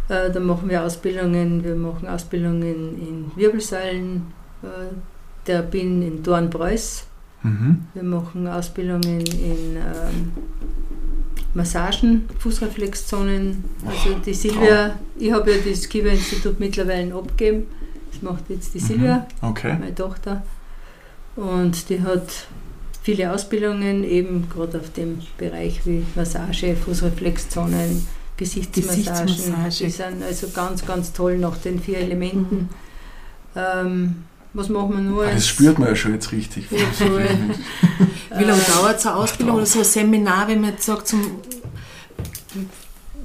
Äh, dann machen wir Ausbildungen, wir machen Ausbildungen in Wirbelsäulen, äh, der bin in Dornbreus. Mhm. Wir machen Ausbildungen in ähm, Massagen, Fußreflexzonen. Also die Silvia, ich habe ja das Kiva-Institut mittlerweile abgegeben. Das macht jetzt die Silvia Okay. meine Tochter. Und die hat viele Ausbildungen, eben gerade auf dem Bereich wie Massage, Fußreflexzonen, Gesichtsmassagen. Gesichtsmassage. Die sind also ganz, ganz toll nach den vier Elementen. Ähm, was machen wir nur? Ah, Das spürt man ja schon jetzt richtig. Ja, Wie lange äh, dauert so eine Ausbildung oder so ein Seminar, wenn man jetzt sagt, zum,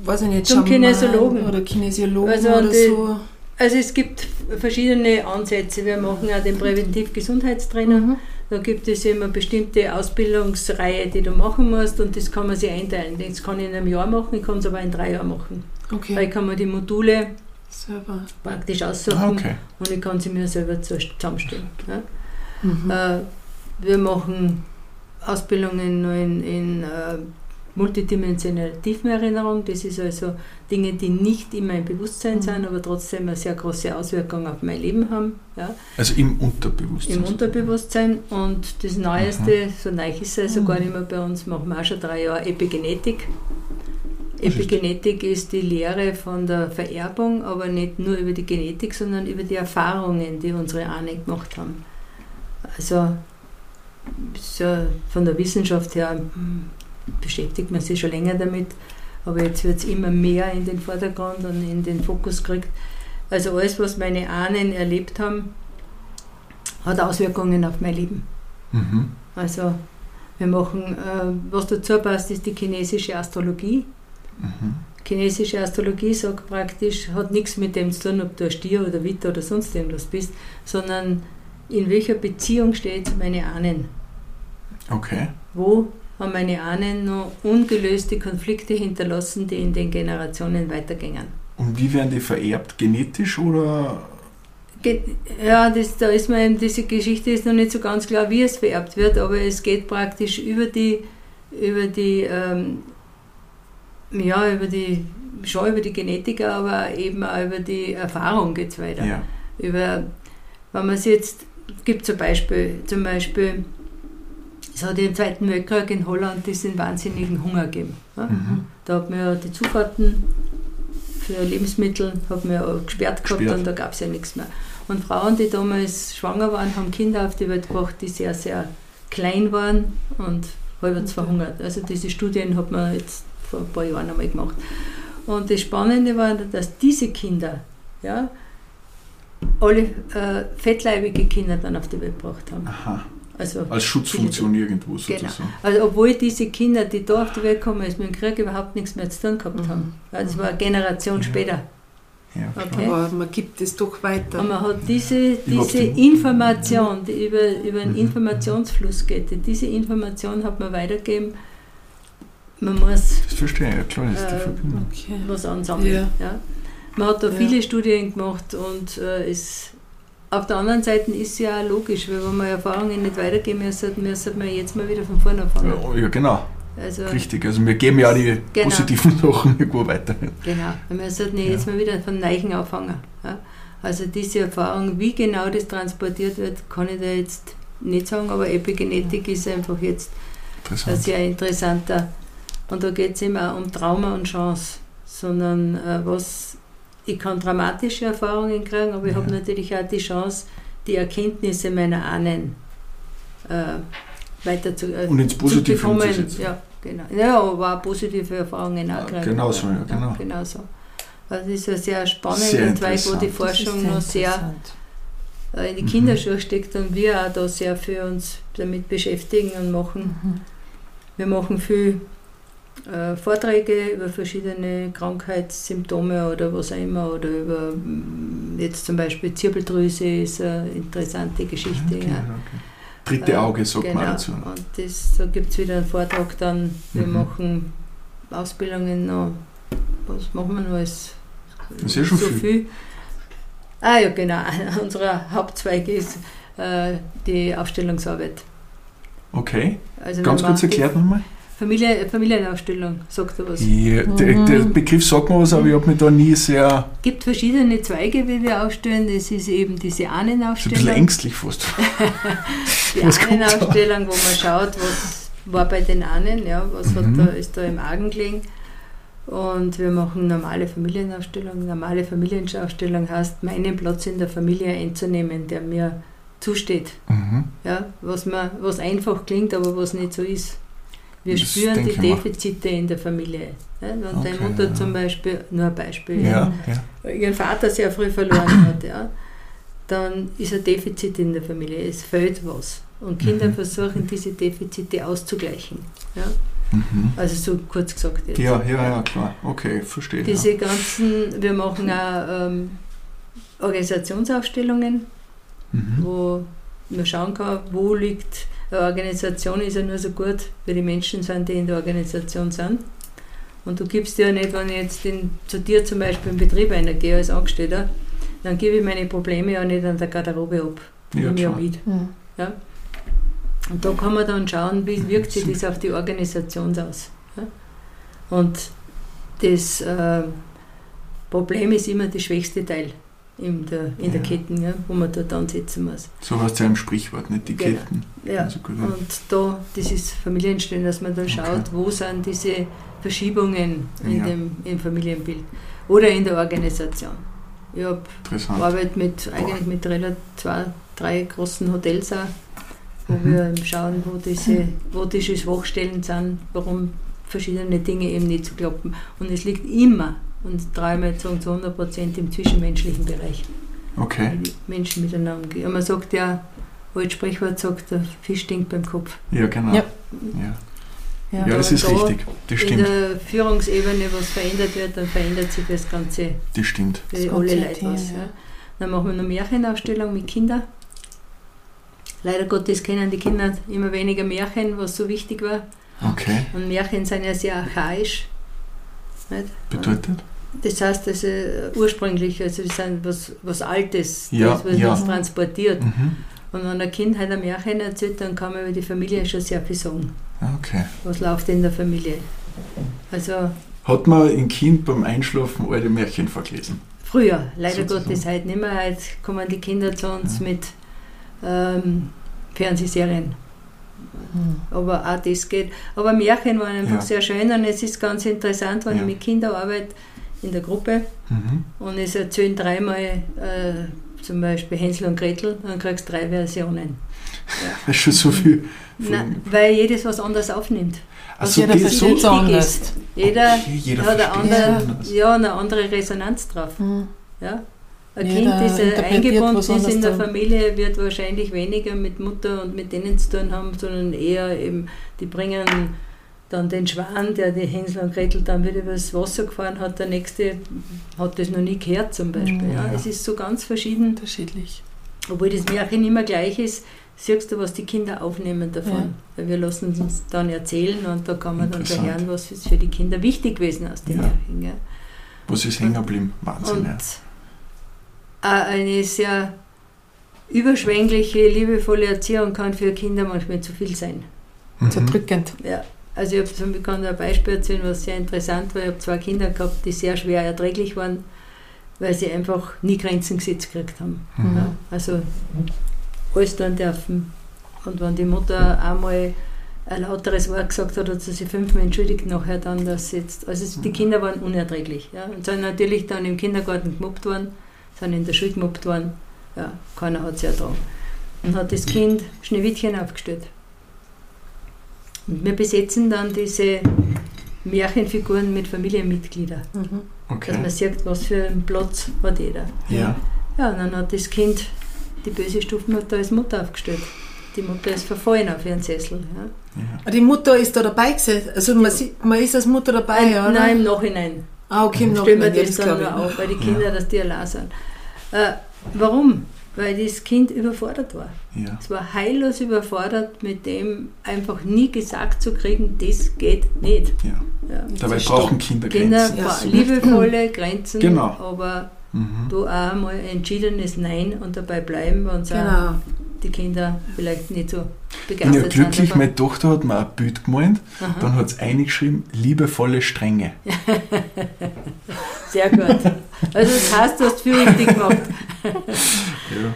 weiß ich nicht, Zum Schaman Kinesiologen. oder Kinesiologen Also oder die- so. Also es gibt verschiedene Ansätze. Wir machen auch den Präventiv-Gesundheitstrainer. Mhm. Da gibt es immer bestimmte Ausbildungsreihe, die du machen musst und das kann man sich einteilen. Das kann ich in einem Jahr machen, ich kann es aber in drei Jahren machen. Weil Okay, ich kann mir die Module selber. praktisch aussuchen Ah, okay. und ich kann sie mir selber zu- zusammenstellen. Ja? Mhm. Äh, wir machen Ausbildungen nur in, in multidimensionale Tiefenerinnerung. Das ist also Dinge, die nicht in meinem Bewusstsein Mhm. sind, aber trotzdem eine sehr große Auswirkung auf mein Leben haben. Ja? Also im Unterbewusstsein. Im Unterbewusstsein. Und das Neueste, so neu ist es also gar nicht mehr bei uns, machen wir auch schon drei Jahre Epigenetik. Epigenetik ist die Lehre von der Vererbung, aber nicht nur über die Genetik, sondern über die Erfahrungen, die unsere Ahnen gemacht haben. Also so von der Wissenschaft her beschäftigt man sich schon länger damit, aber jetzt wird es immer mehr in den Vordergrund und in den Fokus gekriegt. Also alles, was meine Ahnen erlebt haben, hat Auswirkungen auf mein Leben. Mhm. Also wir machen, äh, was dazu passt, ist die chinesische Astrologie. Mhm. Chinesische Astrologie sagt praktisch, hat nichts mit dem zu tun, ob du ein Stier oder Witter oder sonst irgendwas bist, sondern in welcher Beziehung stehe ich zu meinen Ahnen. Okay. Wo haben meine Ahnen noch ungelöste Konflikte hinterlassen, die in den Generationen weitergehen. Und wie werden die vererbt? Genetisch oder? Ge- Ja, das, da ist mir eben, diese Geschichte ist noch nicht so ganz klar, wie es vererbt wird, aber es geht praktisch über die, über die, ähm, ja, über die, schon über die Genetik, aber eben auch über die Erfahrung geht es weiter. Ja. Über, wenn man es jetzt, gibt zum Beispiel, zum Beispiel, es hat im Zweiten Weltkrieg in Holland diesen wahnsinnigen Hunger gegeben. Ja? Mhm. Da hat man ja die Zufahrten für Lebensmittel hat man ja gesperrt gehabt Gesperrt. und da gab es ja nichts mehr. Und Frauen, die damals schwanger waren, haben Kinder auf die Welt gebracht, die sehr, sehr klein waren und halbwegs verhungert. Also diese Studien hat man jetzt vor ein paar Jahren einmal gemacht. Und das Spannende war, dass diese Kinder, ja, alle äh, fettleibige Kinder dann auf die Welt gebracht haben. Aha. Also Als Schutzfunktion irgendwo Genau. sozusagen. also obwohl diese Kinder, die da auf die Welt kommen, ist mit dem Krieg überhaupt nichts mehr zu tun gehabt Mhm. haben. Weil das war eine Generation Ja. später. Ja. Okay. Aber man gibt es doch weiter. Und man hat diese, diese Information, die über, über einen Mhm. Informationsfluss geht, diese Information hat man weitergegeben. Man muss Das verstehe ich, ja klar, das ist die Äh, Verbindung. Okay. was ansammeln. Ja. Ja. Man hat da Ja. viele Studien gemacht und äh, es, auf der anderen Seite ist es ja auch logisch, weil wenn man Erfahrungen nicht weitergeben müssen, müssen wir jetzt mal wieder von vorne anfangen. Ja, ja, genau, Also, richtig. Also wir geben ja auch die Genau. positiven Sachen irgendwo weiter. Genau, wir müssen Ja. jetzt mal wieder von Neichen anfangen. Ja? Also diese Erfahrung, wie genau das transportiert wird, kann ich da jetzt nicht sagen, aber Epigenetik ist einfach jetzt ein Interessant. sehr interessanter. Und da geht es auch um Trauma und Chance, sondern äh, was, ich kann dramatische Erfahrungen kriegen, aber ich Ja. habe natürlich auch die Chance, die Erkenntnisse meiner Ahnen äh, weiter zu, äh, Und ins zu Positive bekommen. umzusetzen. Ja, genau. Ja, aber auch positive Erfahrungen auch kriegen. genau so, ja, genau. genau so. Also das ist ein sehr spannender Sehr Zweig, wo die. Forschung noch sehr äh, in die Mhm. Kinderschuhe steckt und wir auch da sehr für uns damit beschäftigen und machen. Mhm. Wir machen viel äh, Vorträge über verschiedene Krankheitssymptome oder was auch immer oder über mm, jetzt zum Beispiel Zirbeldrüse ist eine interessante Geschichte. Okay, ja. okay. Dritte Äh, Auge sagt genau. man dazu. Und das, da gibt es wieder einen Vortrag dann. Wir Mhm. machen Ausbildungen noch. Was machen wir noch alles? Das ist ja schon so viel. Ah ja, genau. Unser Hauptzweig ist äh, die Aufstellungsarbeit. Okay, Also ganz kurz erklärt nochmal. Familie, Familienaufstellung, sagt er was. Ja, der, Mhm. der Begriff sagt mir was, aber ich habe mich da nie sehr. Es gibt verschiedene Zweige, wie wir aufstellen. Das ist eben diese So ein bisschen ängstlich fast. Die Was? Ahnenaufstellung, wo man schaut, was war bei den Ahnen, ja, was hat Mhm. da, ist da im Argen gelegen. Und wir machen normale Familienaufstellung. Normale Familienaufstellung heißt, meinen Platz in der Familie einzunehmen, der mir zusteht. Mhm. Ja, was, man, was einfach klingt, aber was nicht so ist. Wir Das spüren die. Defizite in der Familie. Ja, wenn deine Okay, Mutter ja. zum Beispiel, nur ein Beispiel, Ja, ja. ihren Vater sehr früh verloren hat, ja, dann ist ein Defizit in der Familie, es fehlt was. Und Kinder Mhm. versuchen, diese Defizite auszugleichen. Ja. Mhm. Also so kurz gesagt jetzt. Ja, ja, ja, klar. Okay, verstehe. Diese ganzen, wir machen auch ähm, Organisationsaufstellungen. Mhm. wo man schauen kann, wo liegt eine Organisation, ist ja nur so gut, wie die Menschen sind, die in der Organisation sind. Und du gibst ja nicht, wenn ich jetzt in, zu dir zum Beispiel im Betrieb reingehe als Angestellter, dann gebe ich meine Probleme ja nicht an der Garderobe ab. Ja, Nehme ich ja mit. Mhm. Ja? Und da kann man dann schauen, wie wirkt sich das auf die Organisation aus. Ja? Und das äh, Problem ist immer der schwächste Teil in der, in der Ja. Kette, ja, wo man dort ansetzen muss. So heißt es ja im Sprichwort, nicht die Genau. Ketten. Ja. Also gut. Und da, das ist Familienstellen, dass man dann Okay. schaut, wo sind diese Verschiebungen in Ja. dem, im Familienbild oder in der Organisation. Ich habe arbeite mit, eigentlich mit relativ zwei, drei großen Hotels auch, wo Mhm. wir schauen, wo diese, wo diese Schwachstellen sind, warum verschiedene Dinge eben nicht zu klappen. Und es liegt immer, und dreimal sagen zu 100 Prozent im zwischenmenschlichen Bereich, Okay. wie Menschen miteinander umgehen. Und man sagt ja, altes Sprichwort sagt, der Fisch stinkt beim Kopf. Ja, genau. Ja. Ja, Ja. ja das ist da richtig. Das In stimmt. der Führungsebene, was verändert wird, dann verändert sich das Ganze Das stimmt. für Das alle Leute was. ja. Ja. Dann machen wir noch Märchenausstellung mit Kindern. Leider Gottes kennen die Kinder immer weniger Märchen, was so wichtig war. Okay. Und Märchen sind ja sehr archaisch. Nicht? Bedeutet? Das heißt, also ursprünglich, also das sind was, was Altes, Ja, das wird ja. uns transportiert. Mhm. Und wenn ein Kind halt ein Märchen erzählt, dann kann man über die Familie schon sehr viel sagen. Okay. Was läuft in der Familie. Also Hat man ein Kind beim Einschlafen alte Märchen vorgelesen? Früher, leider Sozusagen. Gottes heute nicht mehr. Heute kommen die Kinder zu uns Ja. mit ähm, Fernsehserien. Mhm. Aber auch das geht. Aber Märchen waren einfach Ja. sehr schön und es ist ganz interessant, wenn Ja. ich mit Kindern arbeite in der Gruppe Mhm. und es erzählen dreimal äh, zum Beispiel Hänsel und Gretel, dann kriegst du drei Versionen. Das ist schon so viel. Nein, weil jedes was anderes aufnimmt. Also jeder versteht so anders. ist. Jeder Okay, jeder hat eine andere, es anders. ja, eine andere Resonanz drauf. Mhm. Ja? Ein Jeder Kind, das eingebunden ist in der anders Familie, wird wahrscheinlich weniger mit Mutter und mit denen zu tun haben, sondern eher eben, die bringen dann den Schwan, der die Hänsel und Gretel dann wieder übers Wasser gefahren hat, der nächste hat das noch nie gehört zum Beispiel. Mhm. Ja, Ja. es ist so ganz verschieden, Unterschiedlich. obwohl das Märchen immer gleich ist, siehst du, was die Kinder aufnehmen davon. Ja. Weil wir lassen uns dann erzählen und da kann man dann hören, was ist für die Kinder wichtig gewesen aus den Ja. Märchen. Ja. Was ist hängen geblieben? Wahnsinn, Und ja. eine sehr überschwängliche, liebevolle Erziehung kann für Kinder manchmal zu viel sein. Mhm. Zerdrückend. Ja. Also ich, hab, ich kann ein Beispiel erzählen, was sehr interessant war. Ich habe zwei Kinder gehabt, die sehr schwer erträglich waren, weil sie einfach nie Grenzen gesetzt gekriegt haben. Mhm. Ja. Also alles tun dürfen. Und wenn die Mutter einmal ein lauteres Wort gesagt hat, hat sie sich fünfmal entschuldigt nachher dann, dass sie jetzt, also die Kinder waren unerträglich. Ja, und sind natürlich dann im Kindergarten gemobbt worden, sind in der Schule gemobbt worden. Ja, keiner hat sie ertragen. Und hat das Kind Schneewittchen aufgestellt. Und wir besetzen dann diese Märchenfiguren mit Familienmitgliedern, Mhm. dass Okay. man sieht, was für einen Platz hat jeder. Ja. Ja, und dann hat das Kind die böse Stufenmutter als Mutter aufgestellt. Die Mutter ist verfallen auf ihren Sessel. Ja. ja. Die Mutter ist da dabei gewesen. Also man, sieht, man ist als Mutter dabei, Nein, oder? Nein, im Nachhinein. Ah, okay, im Stellen wir Nachhinein. Ja, das das dann nur auf, weil die Kinder, dass die allein sind. Äh, warum? Weil das Kind überfordert war. ja. Es war heillos überfordert, mit dem einfach nie gesagt zu kriegen, das geht nicht. ja. Ja. Dabei brauchen. Kinder Kinder, Grenzen. So. liebevolle Grenzen, Genau. aber Mhm. du auch mal entschiedenes Nein und dabei bleiben, wenn sie auch Genau. die Kinder vielleicht nicht so Ich bin begeistert ja glücklich, sind. meine Tochter hat mir ein Bild gemalt, Aha. dann hat es eingeschrieben, liebevolle Strenge. Sehr gut. Also das heißt, du hast viel richtig gemacht. Ja.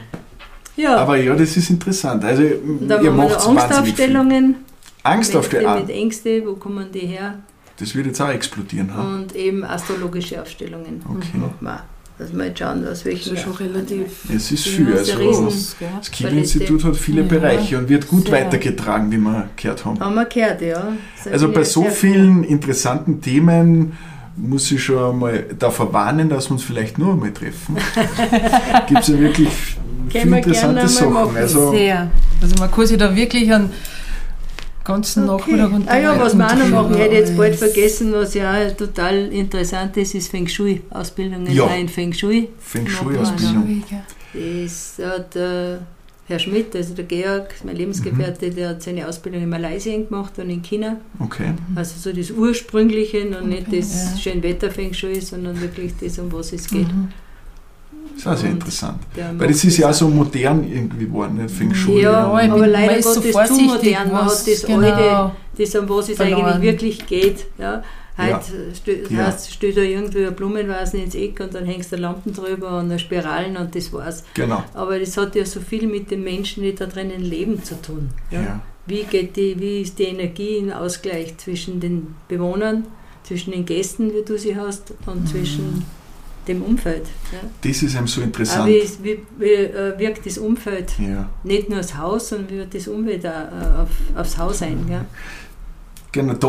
Ja, Aber ja, das ist interessant. Also, und dann ihr macht. Angstaufstellungen. Angstaufstellungen. mit Ängste, wo kommen die her? Das wird jetzt auch explodieren. Ha? Und eben astrologische Aufstellungen. Okay. Wir. Dass wir jetzt schauen, aus Das welchen ist schon relativ. Es ist viel. das ist Also, Riesen- das Kiel-Institut hat viele Ja. Bereiche und wird gut Sehr. weitergetragen, wie wir gehört haben. haben wir gehört, ja. Das Also bei so vielen interessanten Themen muss ich schon mal davor warnen, dass wir uns vielleicht nur einmal treffen. Gibt es ja wirklich viele interessante einmal Sachen. machen. Also, Sehr. Also man kann sich da wirklich an ganzen Nachmittag und Ah ja, was wir auch noch machen, hätte ich jetzt bald vergessen, was ja auch total interessant ist, ist Feng Shui. Ausbildungen Ja. auch in Feng Shui. Feng Machen Shui wir Ausbildung. Das hat äh, Herr Schmidt, also der Georg, mein Lebensgefährte, der hat seine Ausbildung in Malaysia gemacht und in China. Okay. Also so das Ursprüngliche und nicht das ja. Schönwetter Feng Shui, sondern wirklich das, um was es geht. Mhm. Das ist auch sehr Und interessant. Weil das ist ja auch so modern irgendwie geworden, nicht? Feng Shui. Ja, aber bin- leider ist so Gottes zu modern. Man hat das genau. alte, das, um was es Verloren. eigentlich wirklich geht. Ja. Heute Ja. stö Ja. heißt, steht da irgendwie ein Blumenvasen ins Eck und dann hängst du Lampen drüber und eine Spiralen und das war's. Genau. Aber das hat ja so viel mit den Menschen, die da drinnen leben, zu tun. Ja. Ja. Wie, geht die, wie ist die Energie im Ausgleich zwischen den Bewohnern, zwischen den Gästen, wie du sie hast, und Mhm. zwischen dem Umfeld. Ja. Das ist einem so interessant. wie, ist- wie, wie äh, wirkt das Umfeld Ja. nicht nur das Haus, sondern wie wird das Umfeld auch, äh, auf, aufs Haus ein. Gell? Genau, da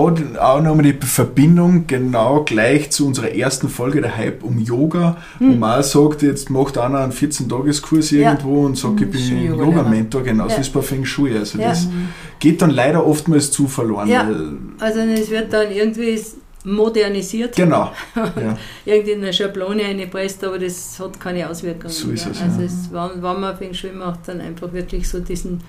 auch nochmal die Verbindung genau gleich zu unserer ersten Folge, der Hype um Yoga, wo Hm. man auch sagt, jetzt macht einer einen 14-Tages-Kurs Ja. irgendwo und sagt, ich Hm, bin Yoga Yoga-Mentor, genauso Ja. ist bei Feng Shui. Also Ja. das geht dann leider oftmals zu verloren. Ja. Weil, Also es wird dann irgendwie modernisiert, genau. Ja. irgendwie in eine Schablone eingepresst, aber das hat keine Auswirkungen. So ist es, Also es, wenn, wenn man Feng Shui macht, dann einfach wirklich so diesen.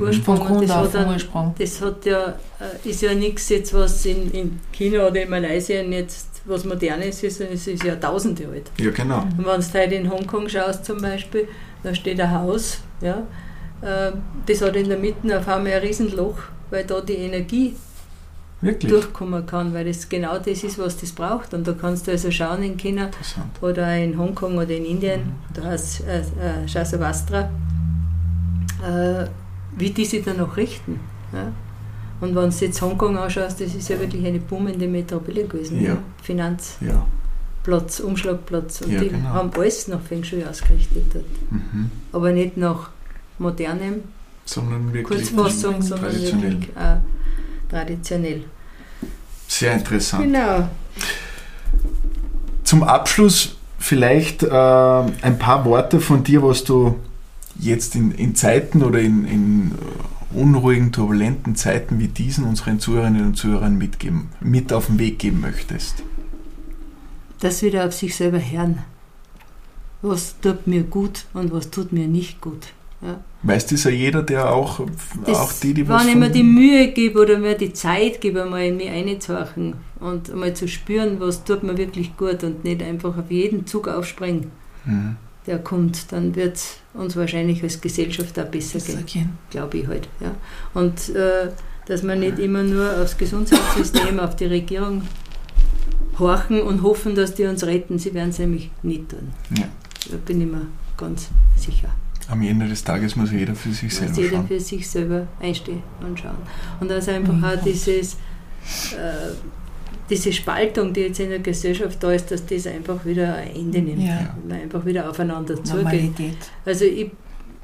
Ursprung. Von und Grund das auf hat Ursprung. Das hat ja, äh, ist ja nichts jetzt, was in, in China oder in Malaysia jetzt was Modernes ist, sondern es ist ja Tausende alt. Ja, genau. Und wenn du heute in Hongkong schaust zum Beispiel, da steht ein Haus, ja, äh, das hat in der Mitte auf einmal ein Riesenloch, weil da die Energie Wirklich. durchkommen kann, weil das genau das ist, was das braucht. Und da kannst du also schauen in China oder in Hongkong oder in Indien, da heißt äh, äh, Shasavastra, äh, wie die sich dann noch richten. Ja? Und wenn du jetzt Hongkong anschaust, das ist ja wirklich eine boomende Metropole gewesen. Ja. Finanzplatz, Ja. Umschlagplatz. Und Ja, die genau. haben alles nach Feng Shui ausgerichtet dort. Mhm. Aber nicht nach modernem Sondern wirklich Kurzfassung, sondern traditionell. wirklich äh, traditionell. Sehr interessant. Genau. Zum Abschluss vielleicht äh, ein paar Worte von dir, was du jetzt in, in Zeiten oder in, in äh, unruhigen, turbulenten Zeiten wie diesen unseren Zuhörerinnen und Zuhörern mitgeben, mit auf den Weg geben möchtest. Das wieder auf sich selber hören. Was tut mir gut und was tut mir nicht gut. Ja. Weiß das ja jeder, der auch, Das, auch die, die was wenn ich mir die Mühe gebe oder mir die Zeit gebe, einmal in mich einzuhorchen und einmal zu spüren, was tut mir wirklich gut und nicht einfach auf jeden Zug aufspringen, Mhm. der kommt, dann wird es uns wahrscheinlich als Gesellschaft auch besser Das gehen, erkennen. glaube ich halt. Ja. Und äh, dass man nicht immer nur aufs Gesundheitssystem, auf die Regierung horchen und hoffen, dass die uns retten. Sie werden es nämlich nicht tun. Ja. Da bin ich mir ganz sicher. Am Ende des Tages muss jeder für sich Muss selber jeder schauen. für sich selber einstehen und schauen. Und also einfach Mhm. auch dieses, äh, diese Spaltung, die jetzt in der Gesellschaft da ist, dass das einfach wieder ein Ende nimmt. Ja. Und man einfach wieder aufeinander zugeht. Also ich,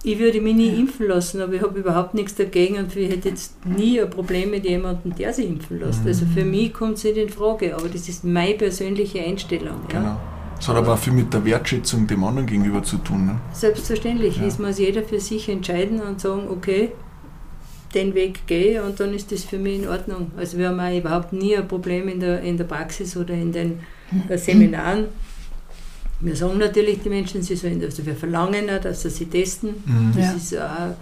ich würde mich nie Ja. impfen lassen, aber ich habe überhaupt nichts dagegen und ich hätte jetzt nie ein Problem mit jemandem, der sich impfen lässt. Also für Mhm. mich kommt es nicht in Frage, aber das ist meine persönliche Einstellung. Ja. Genau. Es hat aber auch viel mit der Wertschätzung dem anderen gegenüber zu tun. Ne? Selbstverständlich. Ja. Es muss jeder für sich entscheiden und sagen, okay, den Weg gehe und dann ist das für mich in Ordnung. Also wir haben auch überhaupt nie ein Problem in der, in der Praxis oder in den äh, Seminaren. Wir sagen natürlich die Menschen, sie sollen, also wir verlangen auch, dass sie sich testen. Mhm. Das Ja. ist auch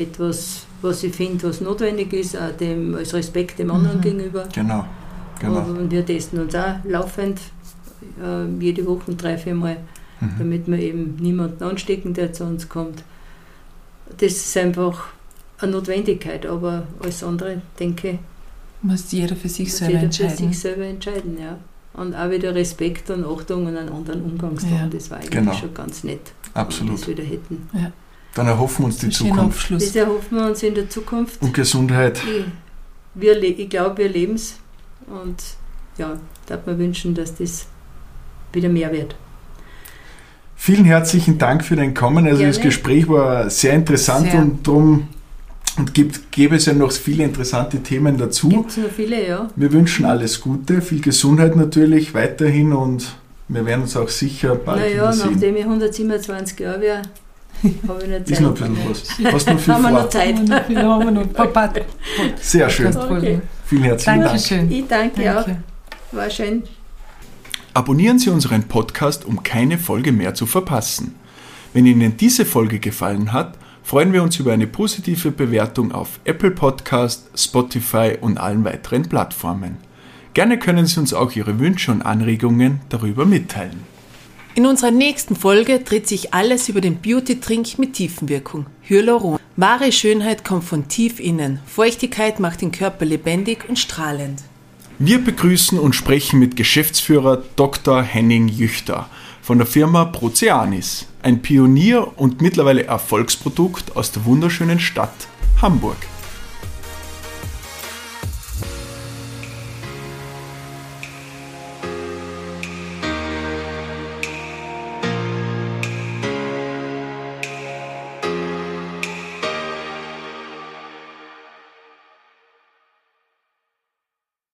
etwas, was ich finde, was notwendig ist, auch dem, als Respekt dem anderen Mhm. gegenüber. Genau. genau. Und wir testen uns auch laufend, äh, jede Woche drei, vier Mal Mhm. damit wir eben niemanden anstecken, der zu uns kommt. Das ist einfach eine Notwendigkeit, aber alles andere, denke ich, Muss jeder für sich selber jeder für entscheiden. sich selber entscheiden. Ja. Und auch wieder Respekt und Achtung und einen anderen Umgangston, Ja. das war eigentlich Genau. schon ganz nett, wenn wir Absolut. das wieder hätten. Dann erhoffen wir uns die Zukunft Abschluss. Das erhoffen wir uns in der Zukunft. und Gesundheit. Ich, wir, ich glaube, wir leben es und ja, darf mir wünschen, dass das wieder mehr wird. Vielen herzlichen Dank für dein Kommen. Also das Gerne. Gespräch war sehr interessant Sehr. und drum und gibt, gäbe es ja noch viele interessante Themen dazu. Gibt es noch viele, ja. Wir wünschen alles Gute, viel Gesundheit natürlich weiterhin und wir werden uns auch sicher bald Naja, wieder sehen. nachdem ich 127 Jahre wäre, Habe ich nicht Ist noch ein bisschen was. Hast noch viel Haben wir noch vor. Zeit? Haben wir noch, haben wir noch Papa. Sehr schön. Okay. Vielen herzlichen Dank. Dankeschön. Ich danke, Danke. auch. War schön. Abonnieren Sie unseren Podcast, um keine Folge mehr zu verpassen. Wenn Ihnen diese Folge gefallen hat, freuen wir uns über eine positive Bewertung auf Apple Podcast, Spotify und allen weiteren Plattformen. Gerne können Sie uns auch Ihre Wünsche und Anregungen darüber mitteilen. In unserer nächsten Folge dreht sich alles über den Beauty-Trink mit Tiefenwirkung, Hyaluron. Wahre Schönheit kommt von tief innen. Feuchtigkeit macht den Körper lebendig und strahlend. Wir begrüßen und sprechen mit Geschäftsführer Dr. Henning Jüchter von der Firma Proceanis, ein Pionier und mittlerweile Erfolgsprodukt aus der wunderschönen Stadt Hamburg.